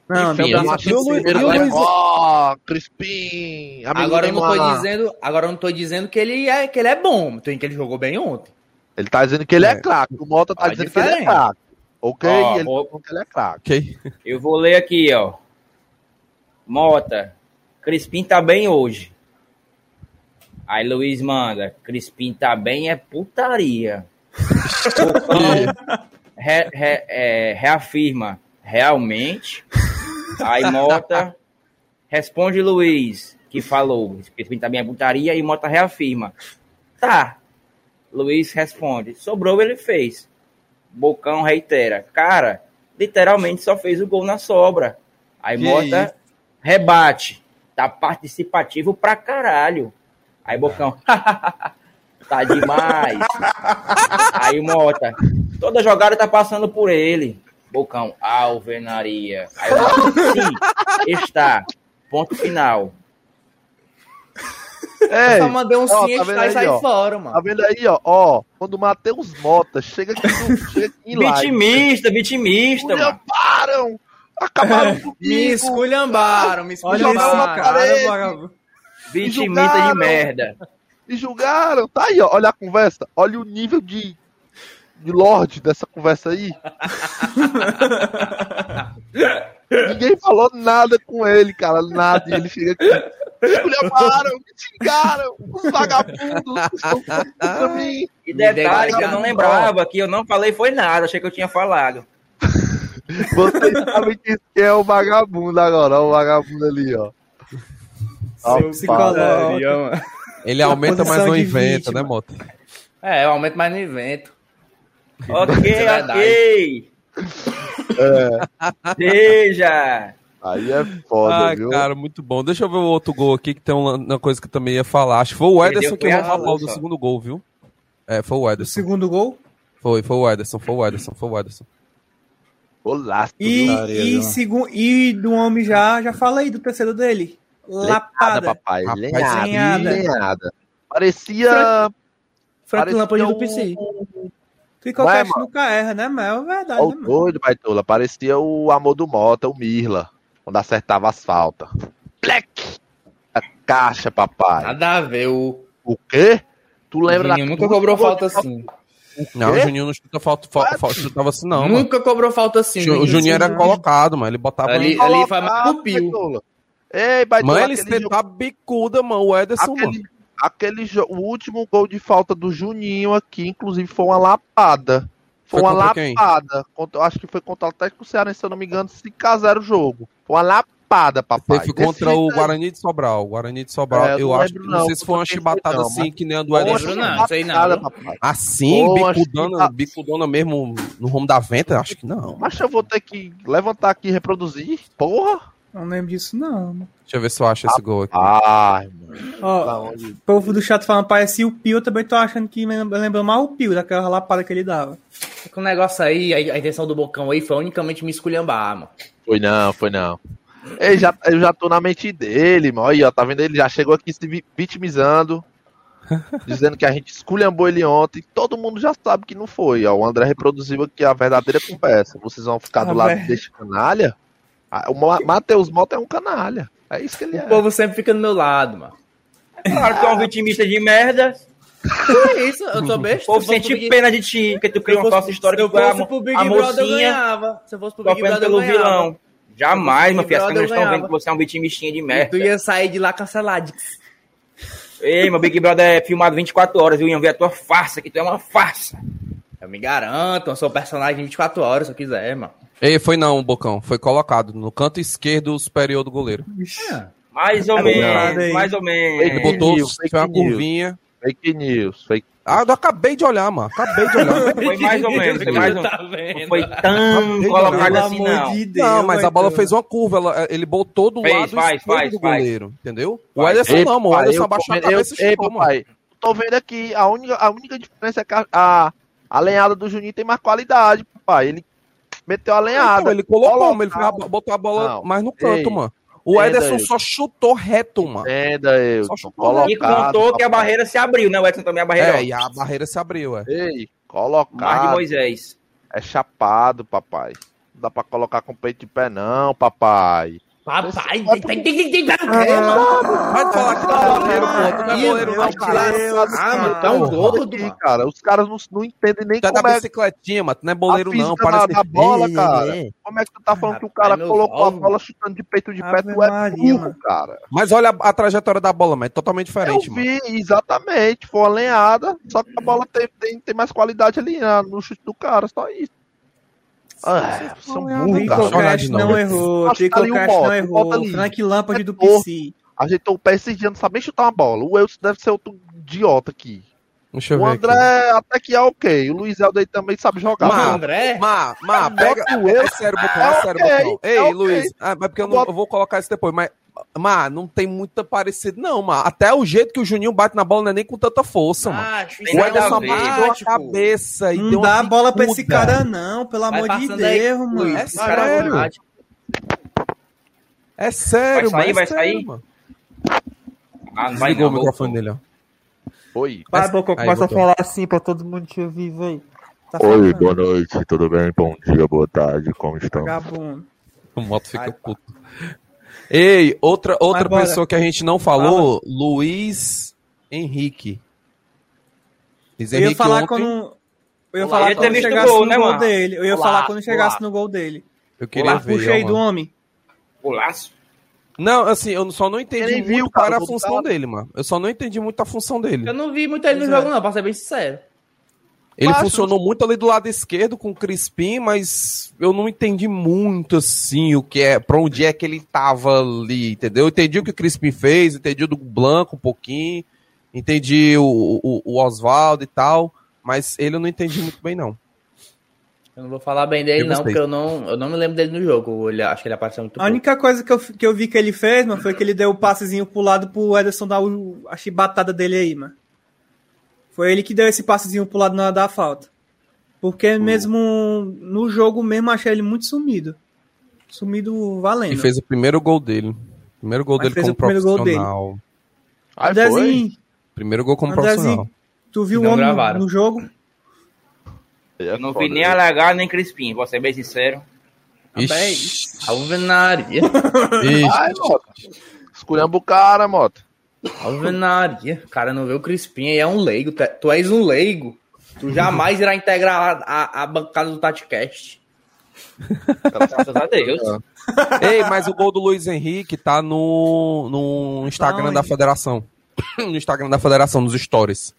Não, Enfim, deu o eu braço E ó, Crispim. amigo Agora eu não tô dizendo, agora eu não tô dizendo que ele é que ele é bom, dizendo que ele jogou bem ontem. Ele tá dizendo que ele é, É. craque. O Mota tá Ah, dizendo que ele é diferente. craque. Ok? Ó, ele vou- ele é craque. Ok. Eu vou ler aqui, ó. Mota, Crispim tá bem hoje. Aí Luiz manda, Crispim tá bem é putaria. [LAUGHS] Re- re- é, reafirma, realmente. Aí Mota responde Luiz, que falou, Crispim tá bem é putaria, e Mota reafirma. Tá. Luiz responde, sobrou ele fez. Bocão reitera, cara, literalmente só fez o gol na sobra. Aí Que Mota rebate, tá participativo pra caralho. Aí Bocão, [LAUGHS] tá demais. [LAUGHS] Aí Mota, toda jogada tá passando por ele. Bocão, alvenaria. Aí Mota, sim, está. Ponto final. Ei, Só mandei um ó, sim tá e vendo sai aí, ó? fora, Tá mano. vendo aí, ó? Ó, quando o Matheus Mota chega aqui, no, [LAUGHS] chega aqui em live. Vitimista, vitimista, mano. Param! Acabaram comigo! [LAUGHS] Me esculhambaram, me na esculhambaram. parede. Vitimista de merda. Me julgaram! Tá aí, ó. Olha a conversa. Olha o nível de, de Lorde dessa conversa aí. [LAUGHS] Ninguém falou nada com ele, cara. Nada. E ele chega aqui. [LAUGHS] Me esculhambaram, me xingaram. Os vagabundos estão contra mim. E detalhe que eu não lembrava, que eu não falei foi nada, achei que eu tinha falado. [LAUGHS] Vocês sabem quem é o vagabundo agora. Ó, o vagabundo ali, ó. Seu mano. Ele aumenta, mas não inventa, vítima. né, Mota? É, eu aumento mais no evento. [LAUGHS] Ok, Isso é ok. Seja. Aí é foda, Ah, viu? cara, muito bom. Deixa eu ver o outro gol aqui, que tem uma, coisa que eu também ia falar. Acho que foi o Ederson que foi errou a bola do segundo gol, viu? É, foi o O Ederson. segundo gol. Foi, foi o Ederson, foi o Ederson, foi o Ederson. Golaço, E, e, segun, e do homem já, já fala aí do terceiro dele. Lenhada, Lapada. papai. Rapaz, lenhada, lenhada. lenhada. Parecia. Frank parecia Lampard do PC. Ficou Vai, cast nunca erra, né, mas é verdade, Ó, né, o mano? doido, Baitola. Parecia o amor do Mota, o Mirla. Quando acertava as faltas. Black! A caixa, papai. Nada a ver. O O quê? Tu lembra Juninho nunca cobrou falta assim. Não, o? Juninho não chuta falta, falta, falta chutava assim, não. mano. Nunca cobrou falta assim. O Ju- O Juninho era colocado, mano. Ele botava. Ali- Colocado, foi mais pro Pio. Ei, Baitola, Mano, ele aquele jogo- tentar bicuda, mano. O Ederson, mano. aquele, aquele jo- o último gol de falta do Juninho aqui, inclusive, foi uma lapada. Foi, Foi uma lapada. Contra- acho que foi contra o Atlético Cearense, se eu não me engano, 5x0 o jogo. Foi uma lapada, papai. Teve contra o jeito aí. Guarani de Sobral. O Guarani de Sobral, É, eu eu, acho que lembro não, não, sei se foi uma chibatada não, assim, mas- que nem a do Ederson. não, sei não, chibatada, viu? papai. Assim, bicudona, tá- bicudona mesmo no rumo da venta? Acho que não. Mas eu vou ter que levantar aqui e reproduzir. Porra! Não lembro disso, não. mano. Deixa eu ver se eu acho esse gol aqui. Ai, mano. Ó, Da onde? o povo do chat falando parecia o Pio, eu também tô achando que lembra mais o Pio, daquela lapada que ele dava. Com o negócio aí, a, a intenção do Bocão aí foi unicamente me esculhambar, mano. Foi não, foi não. Ele já, eu já tô na mente dele, mano. Aí, ó, tá vendo? Ele já chegou aqui se vi- vitimizando, [LAUGHS] dizendo que a gente esculhambou ele ontem. Todo mundo já sabe que não foi. Ó, o André reproduziu aqui a verdadeira conversa. Vocês vão ficar do Ah, lado velho. deste canalha? O Ma- Matheus Mota é um canalha. É isso que ele é. O povo sempre fica do meu lado, mano. Claro que é um vitimista de merda. É isso, eu tô O besta. povo eu fosse sente Big- pena de ti, porque tu cria eu uma falsa história se eu que tu é a, fosse mo- pro Big a Brother, eu mocinha ganhava. Se eu fosse pro Big Brother, eu pelo ganhava. vilão. Jamais, meu filho, as câmeras eu estão vendo que você é um vitimistinha de E tu merda. ia sair de lá cancelado. Ei, meu Big Brother é filmado 24 horas, viu? Iam ver a tua farsa, que tu é uma farsa. Eu me garanto, eu sou personagem 24 horas se eu quiser, mano. Ei, foi não, Bocão. Foi colocado no canto esquerdo superior do goleiro. Mais ou É menos, mais ou Ele menos. botou news, foi fake uma news. curvinha. Fake news. Fake... Ah, eu acabei de olhar, mano. Acabei de olhar. [LAUGHS] Foi mais ou menos, foi mais ou Tá Não foi tão colocado assim, não. de Deus. Não, mas a bola fez uma curva. ela- ele botou do Fez, lado faz, esquerdo faz, do faz. goleiro, entendeu? O Faz. Ederson Ei, não, mano. O Ederson abaixou a tô vendo- cabeça e ei, chutou, mano. tô vendo aqui, a única, a única diferença é que a, a, a lenhada do Juninho tem mais qualidade, papai. Ele meteu a lenhada. Então, ele colocou, colocado. mas ele foi botou a bola Não. mais no canto, Ei, mano. O Ederson só chutou reto, mano. Entenda, eu. Só chutou, colocado, E contou que a barreira se abriu, né? O Edson também a barreira. É, e a barreira se abriu, é. Ei, Mar de colocado. Moisés. É chapado, papai. Não dá pra colocar com peito de pé, não, papai. Papai, tem, tem, tem, falar que tá goleiro, pô. Tu não é goleiro, não, cara. Ah, mano, é um gordo, aqui, mano. cara. Os caras não, não entendem nem é da como é, bicicletinha, mano. Tu não é boleiro, não. Parece da bola, É, cara. é. como é que tu tá falando que o Rapaz, cara colocou a bola chutando de peito de pé. Tu é burro, cara. Mas olha a, trajetória da bola, mano. É totalmente diferente, Eu mano. vi, exatamente. Foi uma lenhada. Só que a bola tem, mais qualidade ali né, no chute do cara. Só isso. Ah, são burros, cara. Tricocast de não novo. errou, Acho que ali o Tricocast não errou. Frank Lampard do. PC. Ajeitou o pé esses dias, não sabe nem chutar uma bola. O Wilson deve ser outro idiota aqui. Deixa eu o ver André até que é ok. O Luiz Helder também sabe jogar. Mas- Mas- André? Má, má, pega. Bota o eu. É sério, Bocão, É é sério, Bocão. Ei, é. Luiz. Ah, mas porque eu, não, eu vou colocar isso depois, mas. Má, não tem muita parecida, não, má. Até o jeito que o Juninho bate na bola não é nem com tanta força, mano. Acho, O Ederson a ver. abaixou a cabeça e deu Não uma dá a bola pra esse cara, não, pelo amor de Deus, mano. É sério. É sério, Vai mano. sair, vai é sério, sair? mano. Ah, não vai Desligou não. o microfone dele, ó. Oi. Vai, Aí, começa a falar assim pra todo mundo te ouvir, véi. Tá Oi, boa noite, tudo bem? Bom dia, boa tarde, como estão? Vagabundo. O moto fica Ai, puto. Ei, outra, outra pessoa que a gente não falou, Luiz Henrique. Luiz Eu ia Henrique falar ontem, quando. Eu ia Olá, falar quando chegasse gol, no né, gol mano? dele. Eu ia Olá, falar quando chegasse olá. no gol dele. eu queria Lá, ver. puxei ó, do homem. O laço. Não, assim, eu só não entendi Ele muito viu, cara, a função dele, mano. Eu só não entendi muito a função dele. Eu não vi muito ele no jogo, não, pra ser bem sincero. Ele Mas- funcionou muito ali do lado esquerdo com o Crispim, mas eu não entendi muito assim o que é, pra onde é que ele tava ali, entendeu? Eu entendi o que o Crispim fez, entendi o do Blanco um pouquinho, entendi o, o, o Oswaldo e tal, mas ele eu não entendi muito bem, não. Eu não vou falar bem dele, Eu não, porque eu não, eu não me lembro dele no jogo. Ele, acho que ele apareceu muito A única coisa que eu, que eu vi que ele fez, mano, foi que ele deu o passezinho pro lado pro Ederson dar o, a chibatada dele aí, mano. Foi ele que deu esse passezinho pro lado na hora da falta. Porque mesmo no jogo mesmo, achei ele muito sumido. Sumido valendo. E fez o primeiro gol dele. Primeiro gol Mas dele fez como o primeiro gol dele. profissional. Aí foi. Primeiro gol como Andrezinho, profissional. tu viu o homem no, gravaram. no jogo? Eu não vi nem né? Alagado nem Crispim, vou ser bem sincero. Ixi, Alvenaria. ixi. Ai, Mota. Esculhamba o cara, Mota. Alvenaria. O cara não vê o Crispim aí, é um leigo. Tu é- és um leigo. Tu jamais irá integrar a, a, a bancada do TatiCast. Graças a Deus. [LAUGHS] Ei, mas o gol do Luiz Henrique tá no, no Instagram Não, da federação. [CLEARS THROAT] No Instagram da federação, nos stories.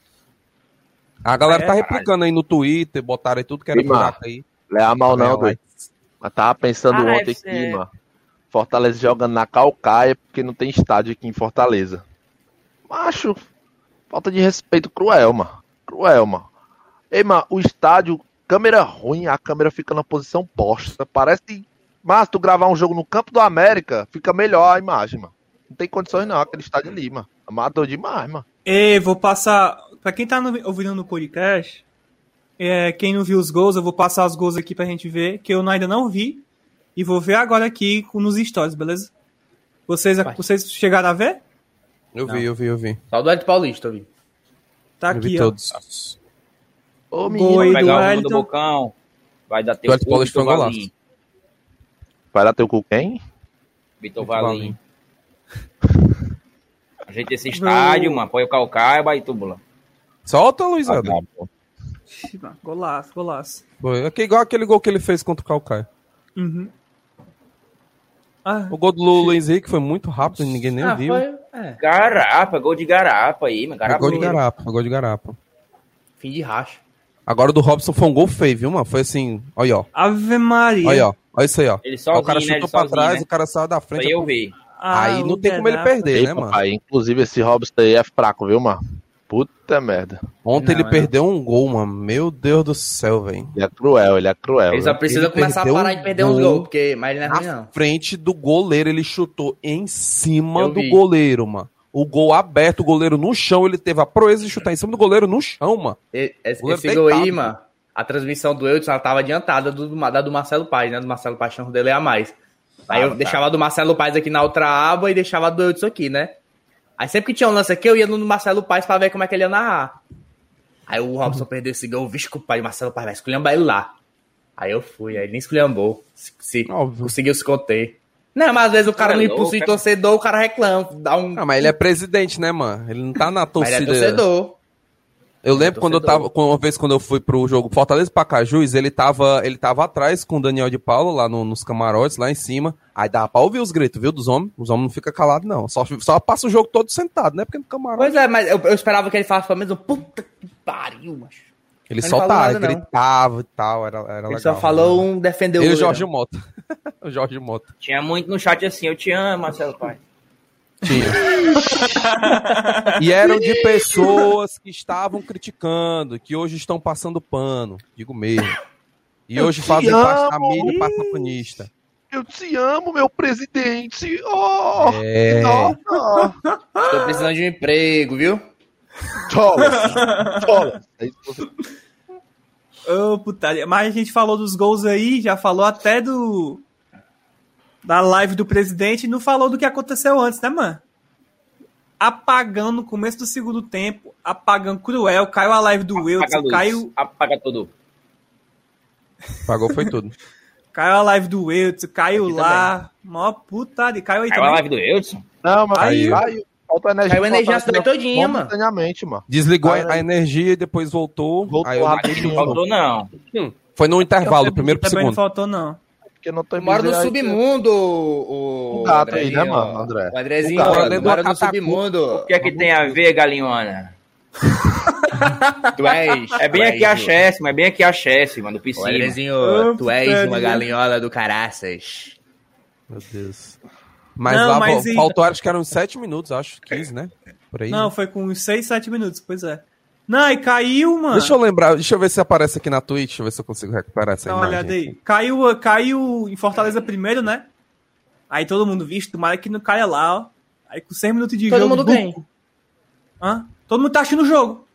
A galera É, tá replicando aí no Twitter, botaram aí tudo que era buraco aí. Leva mal não, doido. Mas tava pensando Ah, ontem aqui, ser. mano. Fortaleza jogando na Calcaia porque não tem estádio aqui em Fortaleza. Macho, falta de respeito cruel, mano. Cruel, mano. Ei, mano, o estádio, câmera ruim, a câmera fica na posição posta. Parece. Mas tu gravar um jogo no Campo do América, fica melhor a imagem, mano. Não tem condições não, aquele estádio ali, mano. Amador demais, mano. E vou passar. Pra quem tá no- ouvindo no podcast, é, quem não viu os gols, eu vou passar os gols aqui pra gente ver, que eu ainda não vi. E vou ver agora aqui com- nos stories, beleza? Vocês, Vai. vocês chegaram a ver? Eu vi, eu vi, eu vi. Só do Ed Paulista, vi. Tá eu vi aqui, ó. todos. Ô, menino, Vai do pegar o do Wellington. Bocão. Vai dar teu Do Ed cu, Paulista Vitor foi um golaço. Valim. vai dar teu cu quem? Vitor Valim. Ajeita esse estádio, mano. Põe o calcaia, vai túbula. Solta, Luiz Ah, Helder. pô. Ixi, mano, Golaço, golaço. Foi aqui, igual aquele gol que ele fez contra o Calcaia. Uhum. Ah, O gol do Lu- Luiz Henrique foi muito rápido, ninguém nem ah, viu. foi. É, Garapa, gol de garapa aí, mano. Garapa. gol de garapa, gol de garapa. fim de racha. Agora o do Robson foi um gol feio, viu, mano? Foi assim, olha, ó. Ave Maria. Olha, ó. Olha isso aí, ó. Ele Aí sozinho, o cara né? chutou Ele pra sozinho, trás, né? o cara saiu da frente. aí eu vi. Ah, Aí não tem como ele perder, né, mano? papai, inclusive esse Robson aí é fraco, viu, mano? Puta merda. Ontem Não, ele é perdeu um gol, mano. Meu Deus do céu, velho. Ele é cruel, ele é cruel. Ele só precisa Ele começar a parar um de perder uns gol gols, porque mas ele não é ruim, Na não. frente do goleiro, ele chutou em cima Eu do vi. goleiro, mano. O gol aberto, o goleiro no chão, ele teve a proeza de chutar em cima do goleiro no chão, mano. Esse, esse gol aí, mano, a transmissão do Eudson ela tava adiantada do, da do Marcelo Paz, né? Do Marcelo Paz chance dele é a mais. Aí eu tá. deixava a do Marcelo Paz aqui na outra aba e deixava a do Eudson aqui, né? Aí sempre que tinha um lance aqui, eu ia no Marcelo Paz pra ver como é que ele ia narrar. Aí o Robson perdeu esse gol, vixe, que o pai do Marcelo Paz vai esculhambar ele lá. Aí eu fui, aí ele nem esculhambou. Se, se conseguiu se conter. Não, mas às vezes o cara Cara, louco, impulso de é- torcedor, o cara reclama, dá um. Ah, mas ele é presidente, né, mano? Ele não tá na Mas ele é torcida. torcedor. Eu lembro quando eu tava, uma vez quando eu fui pro jogo Fortaleza e Pacajus, ele tava, ele tava atrás com o Daniel de Paulo lá no- nos camarotes, lá em cima. Aí dá pra ouvir os gritos, viu, dos homens. Os homens não ficam calados, não. Só, só passa o jogo todo sentado, né? Porque no camarote. Pois é, mas eu, eu esperava que ele falasse pelo menos um puta que pariu, macho. Ele soltava, nada, gritava e tal, era, era Ele legal. só falou um defendeu Ele e o. Jorge Mota. [LAUGHS] o Jorge Mota. Tinha muito no chat assim, eu te amo, Marcelo Pai. Tinha. e eram de pessoas que estavam criticando, que hoje estão passando pano, digo mesmo. E hoje te fazem parte da mídia passapanista. Eu te amo, meu presidente. Oh, É. nossa. Tô precisando de um emprego, viu? Você- Ô, putaria. Mas a gente falou dos gols aí, já falou até do. Da live do presidente e não falou do que aconteceu antes, né, mano? Apagão no começo do segundo tempo, apagão cruel, caiu a live do a Wilson, caiu, Apaga tudo. Pagou foi tudo. [LAUGHS] caiu a live do Wilson, caiu Aqui lá. Mó putaria. Caiu aí Caiu a também. live do Eudson. Não, mas Aí- caiu. Falta energia. Caiu a energia cidade todinha, mano. Mano. Desligou a, Aí- a energia e depois voltou. Voltou Aí eu- não faltou, não. foi no intervalo, do primeiro pro Também não segundo. faltou, não. Porque não tem Mora no submundo, o. O gato aí, Andrezinho, né, mano, André? O Andrezinho, O mora, dentro mora do no submundo. O que é que tem a ver, galinhona? [LAUGHS] Tu és. É bem aqui a és, Chesse, mas é bem aqui a Chesse, mano, do piscina. Andrezinho, Ô, tu és uma galinhola do caraças. Meu Deus. Mas Não, lá mas e- faltou, acho que eram uns 7 minutos, acho. 15, né? Por aí. Não, foi com uns 6, 7 minutos, pois é. Não, e caiu, mano. Deixa eu lembrar, deixa eu ver se aparece aqui na Twitch, deixa eu ver se eu consigo recuperar essa Dá uma imagem. olhada aí. Caiu, caiu em Fortaleza primeiro, né? Aí todo mundo visto, tomara que não caia lá, ó. Aí com 6 minutos de Todo jogo. mundo bum. quem? Hã? Todo mundo tá assistindo o jogo.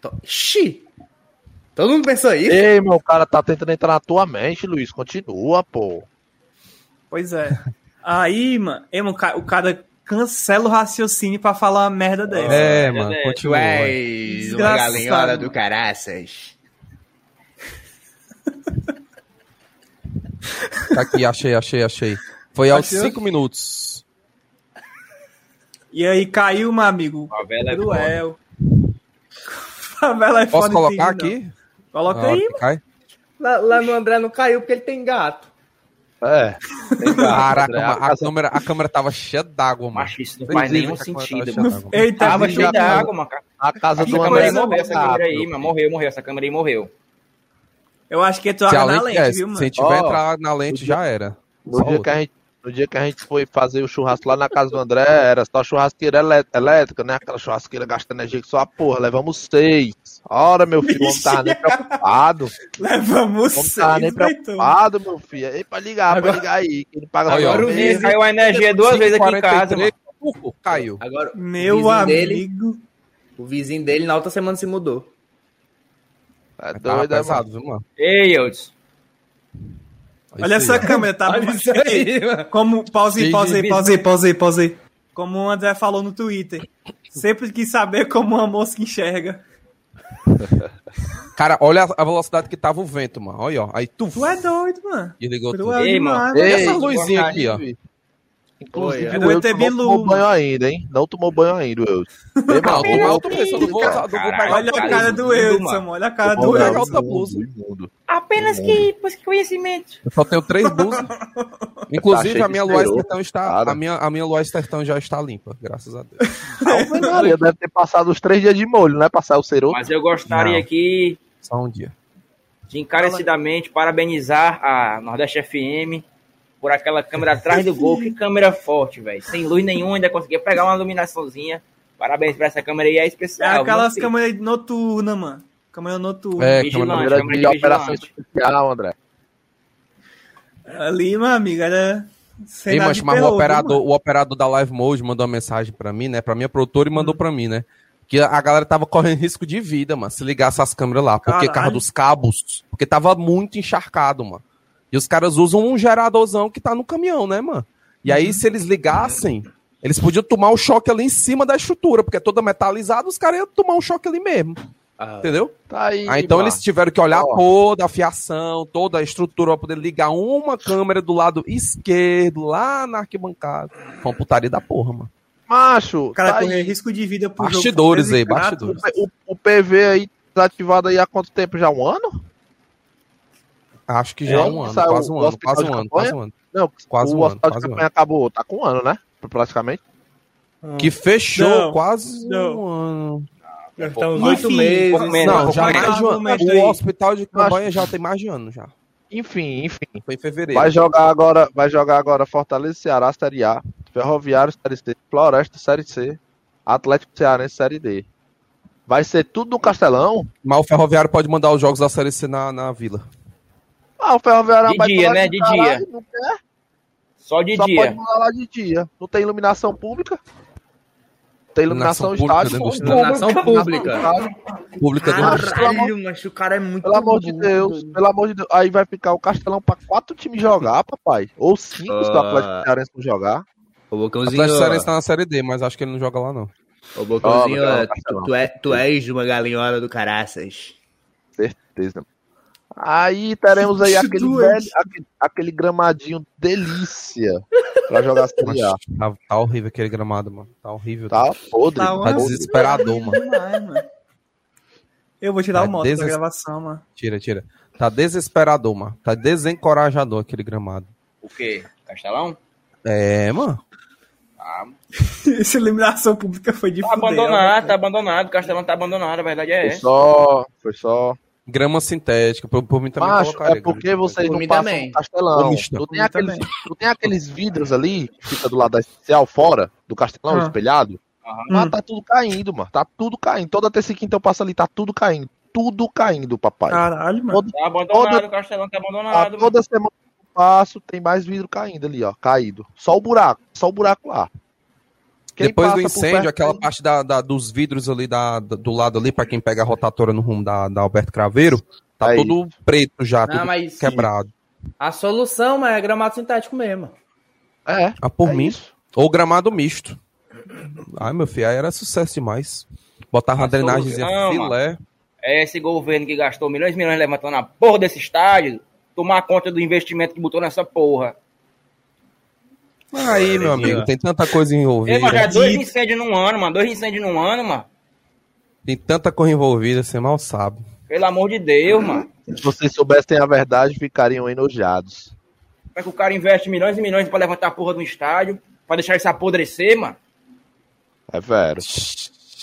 Tô- Xi! Todo mundo pensou isso? Ei, meu, o cara tá tentando entrar na tua mente, Luiz. Continua, pô. Pois é. [LAUGHS] Aí, mano, o cara cancela o raciocínio pra falar uma merda dessa. É, É, mano, é, continua. és uma galinhola do caraças. Tá aqui, achei, achei, achei. Foi aos Achou? 5 minutos. E aí caiu, meu amigo. Favela é Cruel. Favela é Posso colocar aqui? Coloca aí? Lá, lá no André não caiu porque ele tem gato. É. Caraca, mano, a câmera, a câmera tava cheia d'água, mano. Macho, isso não faz nenhum a sentido, tava mano. cheia d'água. Eita, Tava cheio de mano. água, mano. A casa Essa do câmera aí André morreu, essa câmera aí, mano. Morreu, morreu, essa câmera aí morreu. Eu acho que a na lente, lente, é, viu, mano? se tiver Ó, entrar na lente, já era. No dia, que a gente, no dia que a gente foi fazer o churrasco lá na casa do André, era só churrasqueira elé- elétrica, né? Aquela churrasqueira gasta energia que só a porra. Levamos seis. Ora, meu filho, o homem tava nem preocupado. Levamos O homem tava nem seis, preocupado, meu filho. Ei, pra ligar, Agora- pra ligar aí. Que ele paga Agora o vizinho- Caiu a energia duas vezes aqui em casa, 43, mano. caiu. Agora, Meu o vizinho dele, amigo. o vizinho dele na outra semana se mudou. É doido, é, pesado, viu, mano? Ei, Eudes. Olha essa aí. câmera, tá? Olha isso aí, mano. Como, pause pause pause aí, pause aí, pause aí. Como o André falou no Twitter. Sempre quis saber como uma mosca enxerga. [LAUGHS] Cara, olha a velocidade que tava o vento, mano. Olha, ó. Aí tu Tu é doido, mano. desligou tudo. Cruel Ei, mano. velho. essa luzinha aqui, ó. Inclusive, Oi, o é. Wilson não tomou banho ainda, hein? Não tomou banho ainda, o Wilson. Vou, vou. Olha a cara do Wilson. Olha a cara do Wilson. Apenas que que conhecimento. Eu só tenho três blusas. [LAUGHS] Inclusive, cheio a minha Lua Estertão está. cara. A minha, a minha Lua Estertão já está limpa, graças a Deus. Maria, deve ter passado os três dias de molho, não é? Passar o ceroto. Mas eu gostaria Não. aqui Só um dia. de encarecidamente parabenizar a Nordeste FM por aquela câmera atrás do gol. Que câmera forte, velho. Sem luz nenhuma, ainda conseguia pegar uma iluminaçãozinha. Parabéns pra essa câmera aí, é É especial. aquelas viu, filho? câmeras noturnas, mano. Câmera noturna. É, Vigilante, câmera Câmera câmera de de operação especial, André. Ali, meu amigo, era. sem Ei, mas, mas o, operador, mano? o operador da Live Mode mandou uma mensagem pra mim, né? Pra minha produtora e Hum. mandou pra mim, né? Que a galera tava correndo risco de vida, mano, se ligasse as câmeras lá. Porque Caralho. carro dos cabos. Porque tava muito encharcado, mano. E os caras usam um geradorzão que tá no caminhão, né, mano? E aí, se eles ligassem, eles podiam tomar o choque ali em cima da estrutura, porque é toda metalizada, os caras iam tomar um choque ali mesmo. Ah, Entendeu? Tá aí. Ah, então mano. eles tiveram que olhar Ó. toda a fiação, toda a estrutura pra poder ligar uma câmera do lado esquerdo, lá na arquibancada. Foi uma putaria da porra, mano. Macho, O cara tá correr risco de vida por Bastidores jogo aí, bastidores. O, o PV aí desativado aí há quanto tempo? Já um ano? Acho que já É, é um ano, saiu quase um ano, quase um ano, quase um ano. Não, Quase o um ano, hospital de um campanha acabou. Tá com um ano, né? Praticamente. Que fechou Não, quase não. um ano. Uns Enfim, oito meses. Não, já mais de um ano. momento O hospital de campanha já tem mais de ano já. Enfim, enfim. Foi em fevereiro. Vai jogar agora, vai jogar agora Fortaleza Ceará, Série A, Ferroviário, Série C, Floresta, Série C, Atlético Cearense, Série D. Vai ser tudo no Castelão? Mas o Ferroviário pode mandar os jogos da Série C na, na vila. Ah, o Ferroviário De vai dia, né? De caralho, dia. Não quer, Só de só dia. pode lá de dia. Não tem iluminação pública? Tem iluminação, Iluminação estádio. pública Iluminação pública. Estádio. Pública do Caralho, mas o cara é muito Pelo amor de Deus, pelo amor de Deus. Aí vai ficar o Castelão pra quatro times jogar, papai. Ou cinco se o Ah. Atlético Cearense não jogar. O Bocãozinho, Atlético Cearense tá na Série D, mas acho que ele não joga lá não. ô, Bocãozinho, ó, Bocão, tu, é, tu és uma galinhola do caraças. certeza. Aí teremos aí [LAUGHS] aquele, velho, aquele, aquele gramadinho delícia pra jogar Série A. Tá, tá horrível aquele gramado, mano. Tá horrível. Tá podre. Tá Tá desesperador, mano. demais, mano. Eu vou tirar Tá o moto da gravação, mano. Tira, tira. Tá desesperador, mano. Tá desencorajador aquele gramado. O quê? Castelão? É, mano. Ah, [LAUGHS] Essa iluminação pública foi de tá fuder, abandonado, ó. tá abandonado. O Castelão tá abandonado, a verdade é Foi essa. só. Foi só. Grama sintética. Por, por mim também Macho, é porque grama vocês Por não passam também. no Castelão. Tu tem, aqueles, tu tem aqueles vidros ali que fica do lado da especial, fora do Castelão, Ah. espelhado. Aham. Mas tá tudo caindo, mano. Tá tudo caindo. Toda terça e quinta eu passo ali, tá tudo caindo. Tudo caindo, papai. Caralho, mano. Todo- Tá abandonado, Toda- o Castelão tá Tá abandonado. mano. toda semana que eu passo, tem mais vidro caindo ali, ó. Caído. Só o buraco. Só o buraco lá. Quem Depois do incêndio, aquela aí- parte da, da- dos vidros ali da, do lado ali, pra quem pega a rotatória no rumo da, da Alberto Craveiro, tá Aí. tudo preto já, Não, tudo mas quebrado. a solução mas é gramado sintético mesmo. É. Ah, por é mim. isso. Ou gramado misto. Ai, meu filho, aí era sucesso demais. Botava drenagemzinha não, filé. É esse governo que gastou milhões e milhões levantando a porra desse estádio, tomar conta do investimento que botou nessa porra. Aí, meu amigo, tem tanta coisa envolvida. mas já dois incêndios num ano, mano. Dois incêndios num ano, mano. Tem tanta coisa envolvida, você mal sabe. Pelo amor de Deus, mano. Se vocês soubessem a verdade, ficariam enojados. Como é que o cara investe milhões e milhões pra levantar a porra do estádio, pra deixar isso apodrecer, mano? É vero.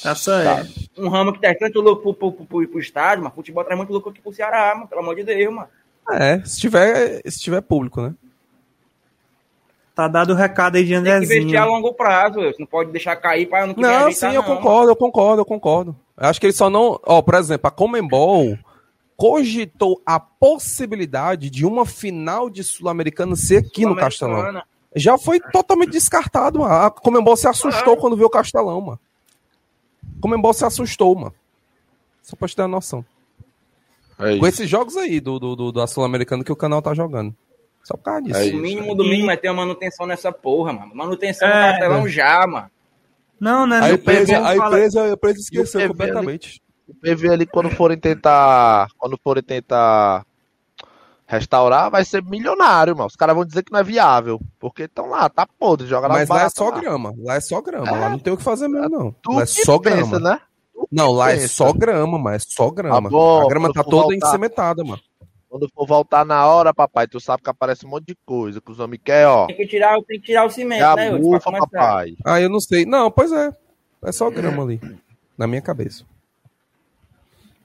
Tá certo. Um ramo que traz tanto lucro pro, pro, pro, pro estádio, mano. Futebol traz muito lucro aqui pro Ceará, mano. Pelo amor de Deus, mano. É, se tiver, se tiver público, né? Tá dado o recado aí de Tem que investir a Andrezinho. longo prazo, você não pode deixar cair para ano que vem Não, ajeitar, sim, eu não. concordo, eu concordo, eu concordo. Eu acho que ele só não. Ó, por exemplo, a Comembol cogitou a possibilidade de uma final de Sul-Americana ser aqui no Castelão. Já foi totalmente descartado, mano. A Comembol se assustou quando viu o Castelão, mano. Comembol se assustou, mano. Só pra te ter uma noção. É Com esses jogos aí do, do, do- da Sul-Americana que o canal tá jogando. Só por causa disso. É O isso. mínimo do mínimo é ter uma manutenção nessa porra, mano. Manutenção no É. Castelão já, mano. Não, né? A empresa, a fala- empresa, a empresa esqueceu completamente. O PV ali, quando forem tentar. Quando forem tentar restaurar, vai ser milionário, mano. Os caras vão dizer que não é viável. Porque estão lá, tá podre, joga lá Mas lá é só grama. Lá é só grama. Lá não tem o que fazer mesmo, não. Tu Lá é só pensa, grama. né? Não, lá é só grama, mas é só grama. Tá bom, a grama tá toda voltar. encementada, mano. Quando for voltar na hora, papai, tu sabe que aparece um monte de coisa que os homens querem, ó. Tem que tirar, tem que tirar o cimento, É né, bufa, papai. Ah, eu não sei. Não, pois é. É só grama ali. Na minha cabeça.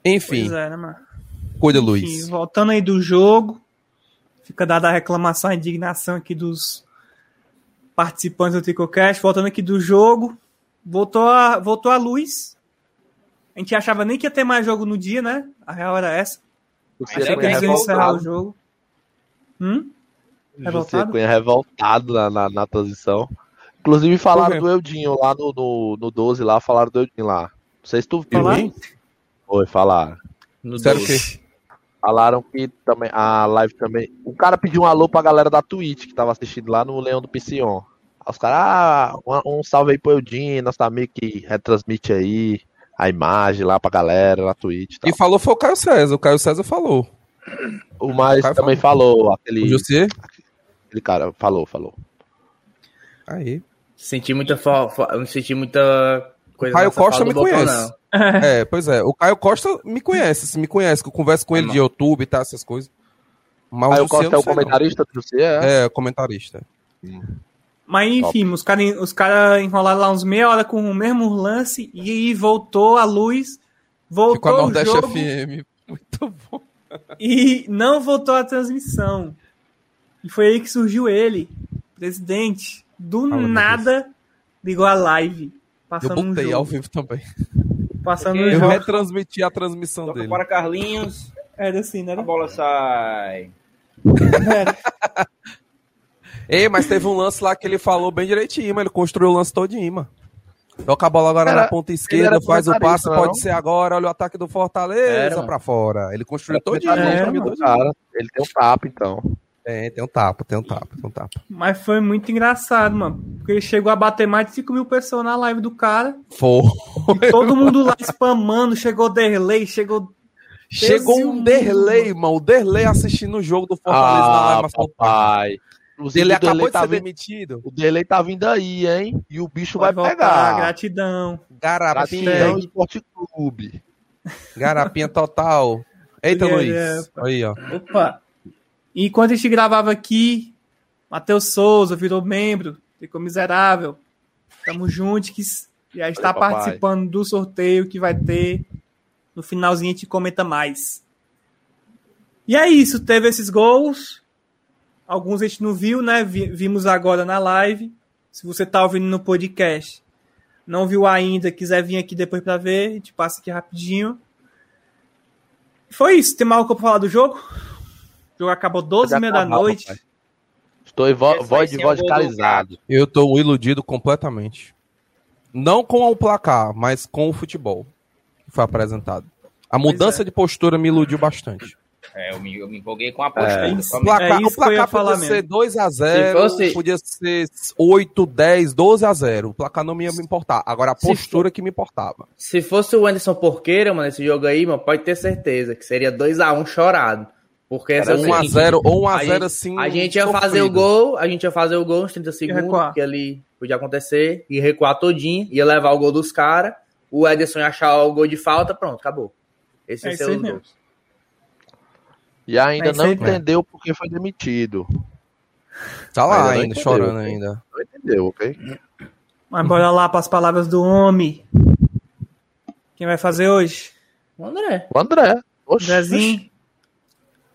Enfim, Pois é, né, mano? cuida, Enfim, Luiz. voltando aí do jogo, fica dada a reclamação, a indignação aqui dos participantes do Tricocast. Voltando aqui do jogo, voltou a, voltou a luz. A gente achava nem que ia ter mais jogo no dia, né? A real era essa. Você Mas Cunha que Eles iam encerrar o revoltado. jogo. Hum? Revoltado? Cunha revoltado na, na, na transição. Inclusive falaram do Eudinho lá no, no, no 12 lá, falaram do Eudinho lá. Não sei se tu viu. Foi, falaram. No Sério que Falaram que também a live também. O cara pediu um alô pra galera da Twitch que tava assistindo lá no Leão do Piscion. Os caras, ah, um, um salve aí pro Eudinho, nosso amigo que retransmite aí a imagem lá pra galera na Twitch. e tal. E falou foi o Caio César. O Caio César falou. O mais Caio também falou, aquele, O José? aquele cara, falou, falou. Aí. Senti muita fo- fo- eu não senti muita coisa Caio nessa Costa me conhece. não. É, [LAUGHS] pois é. O Caio Costa me conhece, assim, me conhece, que eu converso com ele de YouTube e tal, essas coisas. Mas Aí o o Costa é não o não. comentarista do José, é? É, comentarista. Mas enfim, os caras os cara enrolaram lá uns meia hora com o mesmo lance e aí voltou a luz, Ficou a voltou o Nordeste jogo FM. Muito bom. e não voltou a transmissão. E foi aí que surgiu ele, presidente. Do nada, ligou a live. Eu Passando um botei ao jogo. vivo também. Passando um Eu jogo. retransmiti a transmissão Toca dele. para Carlinhos, Era assim, né? a bola sai. [LAUGHS] Ei, mas teve um lance lá que ele falou bem direitinho, mas ele construiu o lance todinho, mano. Toca a bola agora Era- na ponta esquerda, faz o passe, comentarista, pode ser agora, olha o ataque do Fortaleza pra fora. Ele construiu todinho. É, todinho. cara, ele tem um tapa, então. Tem, tem um tapa, tem um tapa, tem um tapa. Mas foi muito engraçado, mano. Porque ele chegou a bater mais de 5 mil pessoas na live do cara. Foi. E todo mundo lá spamando. Chegou Derlei, chegou. Chegou um Derlei, mano. O Derlei assistindo o jogo do Fortaleza na Ah, live, mas falou, papai. Inclusive, Ele o acabou delay de tá ser vindo, demitido. o delay tá vindo aí, hein? E o bicho Pode vai voltar, pegar. Gratidão. Garapinha, Gratidão Esporte Clube. garapinha total. Eita, Luiz. Aí, ó. Opa! Enquanto a gente gravava aqui, Matheus Souza virou membro, ficou miserável. Tamo juntos. E a gente tá Oi, participando do sorteio que vai ter. No finalzinho a gente comenta mais. E é isso, teve esses gols. Alguns a gente não viu, né? Vi- Vimos agora na live. Se você tá ouvindo no podcast, não viu ainda, quiser vir aqui depois pra ver, a gente passa aqui rapidinho. Foi isso. Tem mais algo pra falar do jogo? O jogo acabou 12 e meia da noite. papai. Estou em vo voz de ser o gol do vodicalizado. Eu tô iludido completamente. Não com o placar, mas com o futebol que foi apresentado. A mudança é. de postura me iludiu bastante. É, eu me, eu me empolguei com a postura. isso. só O placar, É isso o placar falar podia ser mesmo. 2x0, Se fosse- podia ser 8, 10, 12x0. O placar não me ia me importar. Agora a postura que me importava. Se fosse o Anderson Porqueira, mano, esse jogo aí, mano, pode ter certeza que seria 2x1 chorado. Porque essa Era 1x0 ou 1x0 a gente- assim. A gente ia sofrido. fazer o gol, a gente ia fazer o gol uns 30 segundos, que ali podia acontecer, e recuar todinho, ia levar o gol dos caras, o Ederson ia achar o gol de falta, pronto, acabou. Esse É ia isso ser aí os mesmo. gols. E ainda É não aí, entendeu porque foi demitido. Tá lá Ainda entendeu, chorando ok? ainda. Não entendeu, ok? Mas bora lá para as palavras do homem. Quem vai fazer hoje? O André. O André. Oxi, Zezinho,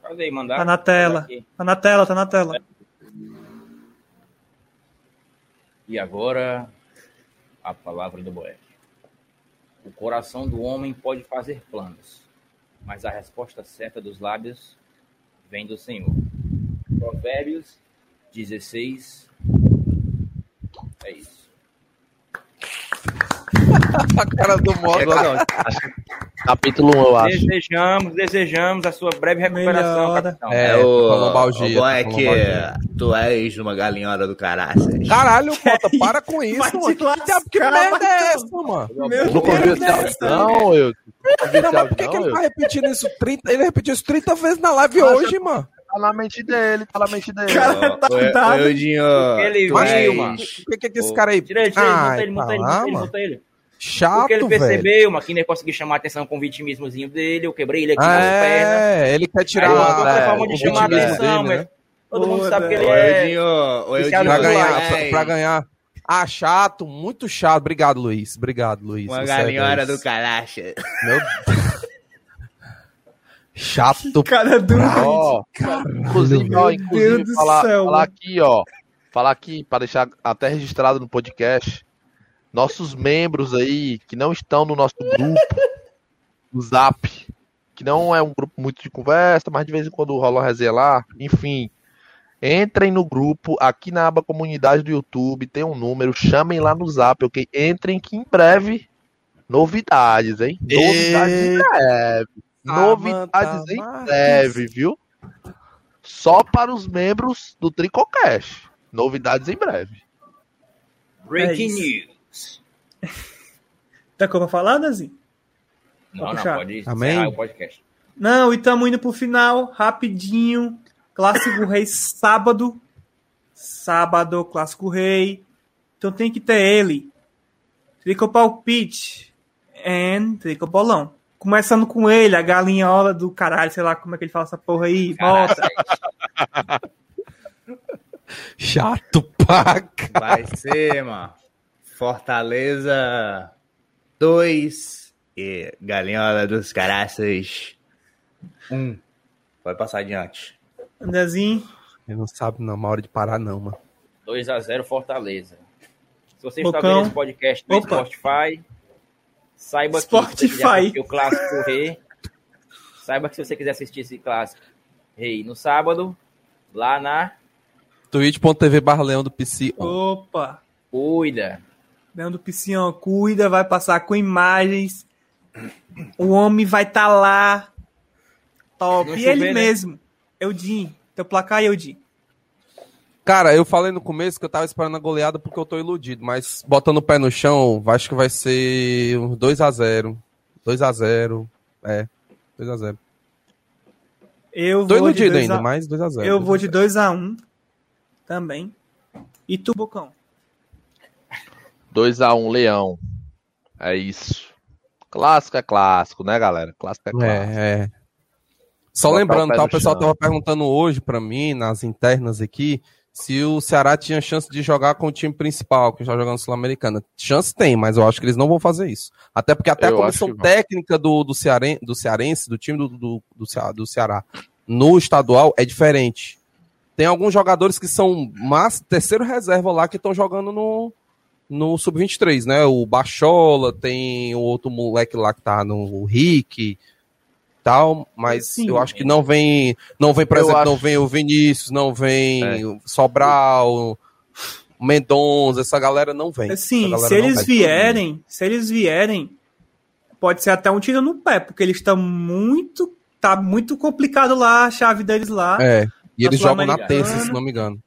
Faz aí, mandar. tá na tela. Aqui. Tá na tela, tá na tela. E agora, a palavra do Boeck. O coração do homem pode fazer planos, mas a resposta certa dos lábios vem do Senhor. Provérbios 16. É isso. [LAUGHS] A cara do modo. Capítulo 1, eu acho. Desejamos, desejamos a sua breve recuperação, capitão. É, É, o, lombalgia, o bom é que lombalgia. tu és uma galinhora do caraças. Caralho, [LAUGHS] Bota, para com isso, mano. Que que merda é essa, mano? Meu esse áudio, não, eu. Ouvi Não, mas por que, áudio, que não, ele eu. tá repetindo isso 30? Ele repetiu isso 30 vezes na live hoje, mano. Tá na mente dele, tá na mente dele. Cara, tá dado. Ele és- mano. Por que, que esse cara aí. Tira ele, tira ele, monta ele, monta ele, tá monta ele, mano. monta ele. Chato, Porque ele percebeu, mas que nem conseguiu chamar a atenção com o vitimismozinho dele, eu quebrei ele aqui nas pernas. É, ele quer tirar Aí, é, forma de o chamar atenção, dele, mas né? todo mundo sabe que ele é. Pra ganhar, pra ganhar. Ah, chato, muito chato. Obrigado, Luiz. Obrigado, Luiz. Uma é galinhora Deus. do caracha. Meu [LAUGHS] Chato. Cara do. Ó, inclusive, ó, Meu inclusive Deus do falar, céu, falar aqui, ó. Falar aqui, para deixar até registrado no podcast. Nossos membros aí, que não estão no nosso grupo, do Zap, que não é um grupo muito de conversa, mas de vez em quando rola uma resenha lá, enfim. Entrem no grupo, aqui na aba comunidade do YouTube, tem um número, chamem lá no Zap, ok? Entrem que em breve, novidades, hein? Novidades em breve. Novidades Samantha em breve, viu? Só para os membros do Tricocast. Novidades em breve. Breaking É news. [LAUGHS] Tá como falar, Dazinho? Não, não, pode Amém? encerrar o podcast. Não, e tamo indo pro final, rapidinho. Clássico Rei sábado. Sábado, Clássico Rei. Então tem que ter ele. Tricopalpite. And Tricobolão. Começando com ele, a galinhola do caralho, sei lá como é que ele fala essa porra aí. Volta. [LAUGHS] Chato pra cá. Vai ser, mano. Fortaleza 2 e Galinhola dos Caraças 1. Um. Pode passar adiante. Andrezinho. Ele não sabe não, uma hora de parar não, mano. 2x0 Fortaleza. Se você está Bocão. vendo esse podcast no Opa. Spotify, saiba que Spotify. assistir o clássico rei, saiba que se você quiser assistir esse clássico rei no sábado, lá na twitch.tv barra leão do PC. Opa. Cuida. Leandro Piscião, cuida, vai passar com imagens. O homem vai estar tá lá. Top. E chover, ele né? mesmo. Eudin. Teu placar, Eudin. Cara, eu falei no começo que eu tava esperando a goleada porque eu tô iludido, mas botando o pé no chão, acho que vai ser uns 2x0. 2x0. É, 2x0. Eu Tô vou de iludido dois ainda, a- mas 2x0. Eu vou de 2x1 também. E tu, Bocão? 2x1 Leão. É isso. Clássico é clássico, né, galera? Clássico é clássico. É, é. Só Botar o lembrando, pé tá, o pessoal chão. tava perguntando hoje pra mim, nas internas aqui, se o Ceará tinha chance de jogar com o time principal, que está jogando Sul-Americana. Chance tem, mas eu acho que eles não vão fazer isso. Até porque até Eu a comissão técnica do, do, Cearen, do Cearense, do time do, do, do Ceará, no estadual é diferente. Tem alguns jogadores que são mas, terceiro reserva lá que estão jogando no, no Sub-23, né? O Bachola, tem o outro moleque lá que tá no Rick tal, mas Sim. eu acho que não vem, não vem, por exemplo, não acho- vem o Vinícius, não vem É. o Sobral, Mendonça, essa galera não vem. Galera se não eles vem. vierem, se eles vierem, pode ser até um tiro no pé, porque eles estão muito. Tá muito complicado lá a chave deles lá. É, e eles jogam na terça, se não me engano.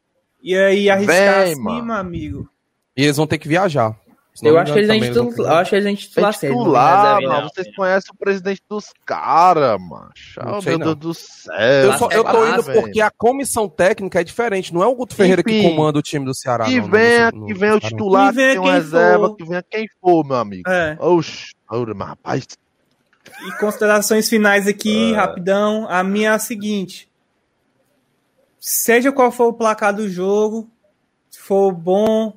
E aí arriscar Vem, assim, mano. meu amigo. E eles vão ter que viajar. Se não Eu acho que eles não- eu acho que eles nem É titular sério, não titular, mano. não. Vocês conhecem o presidente dos caras, mano. Não sei, meu não. Deus do céu. Eu, só, eu tô Ah, indo velho. porque a comissão técnica é diferente. Não é o Guto Ferreira que Enfim. comanda o time do Ceará. Que não, venha, que venha o titular, Que venha que quem reserva, for. que venha quem for, meu amigo. É. Oxi, mas rapaz, E considerações finais aqui, É. rapidão. A minha é a seguinte: seja qual for o placar do jogo, se for bom,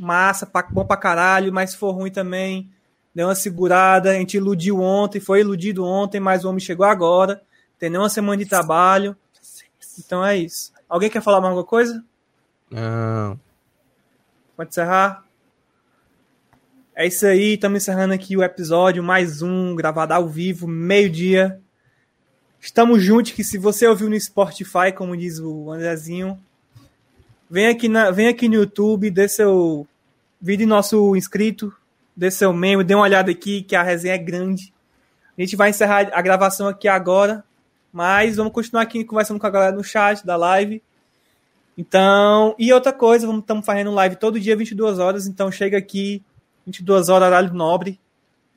massa, bom pra caralho, mas se for ruim também, deu uma segurada. A gente iludiu ontem, foi iludido ontem, mas o homem chegou agora. Tem nem uma semana de trabalho. Então é isso. Alguém quer falar mais alguma coisa? Não. Pode encerrar? É isso aí, estamos encerrando aqui o episódio, mais um, gravado ao vivo, meio-dia. Estamos juntos, que se você ouviu no Spotify, como diz o Andrezinho, vem aqui, na, vem aqui no YouTube, dê seu vídeo nosso inscrito, dê seu membro, dê uma olhada aqui, que a resenha é grande. A gente vai encerrar a gravação aqui agora, mas vamos continuar aqui conversando com a galera no chat da live. Então, e outra coisa, estamos fazendo live todo dia 22 horas, então chega aqui 22 horas horário nobre,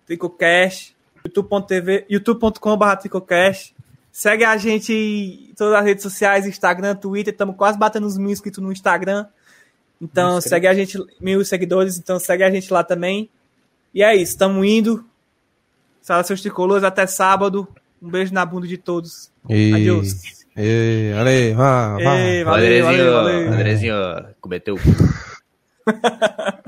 Tricocast, youtube.tv, youtube.com.br Tricocast. Segue a gente em todas as redes sociais, Instagram, Twitter, estamos quase batendo os mil inscritos no Instagram. Então, segue a gente, mil seguidores, então segue a gente lá também. E é isso, estamos indo. Sala seus tricolores, até sábado. Um beijo na bunda de todos. E... Adeus. E... Ale, vá, vá. Ei, valeu, valeu, valeu. Andrezinho cometeu. [LAUGHS]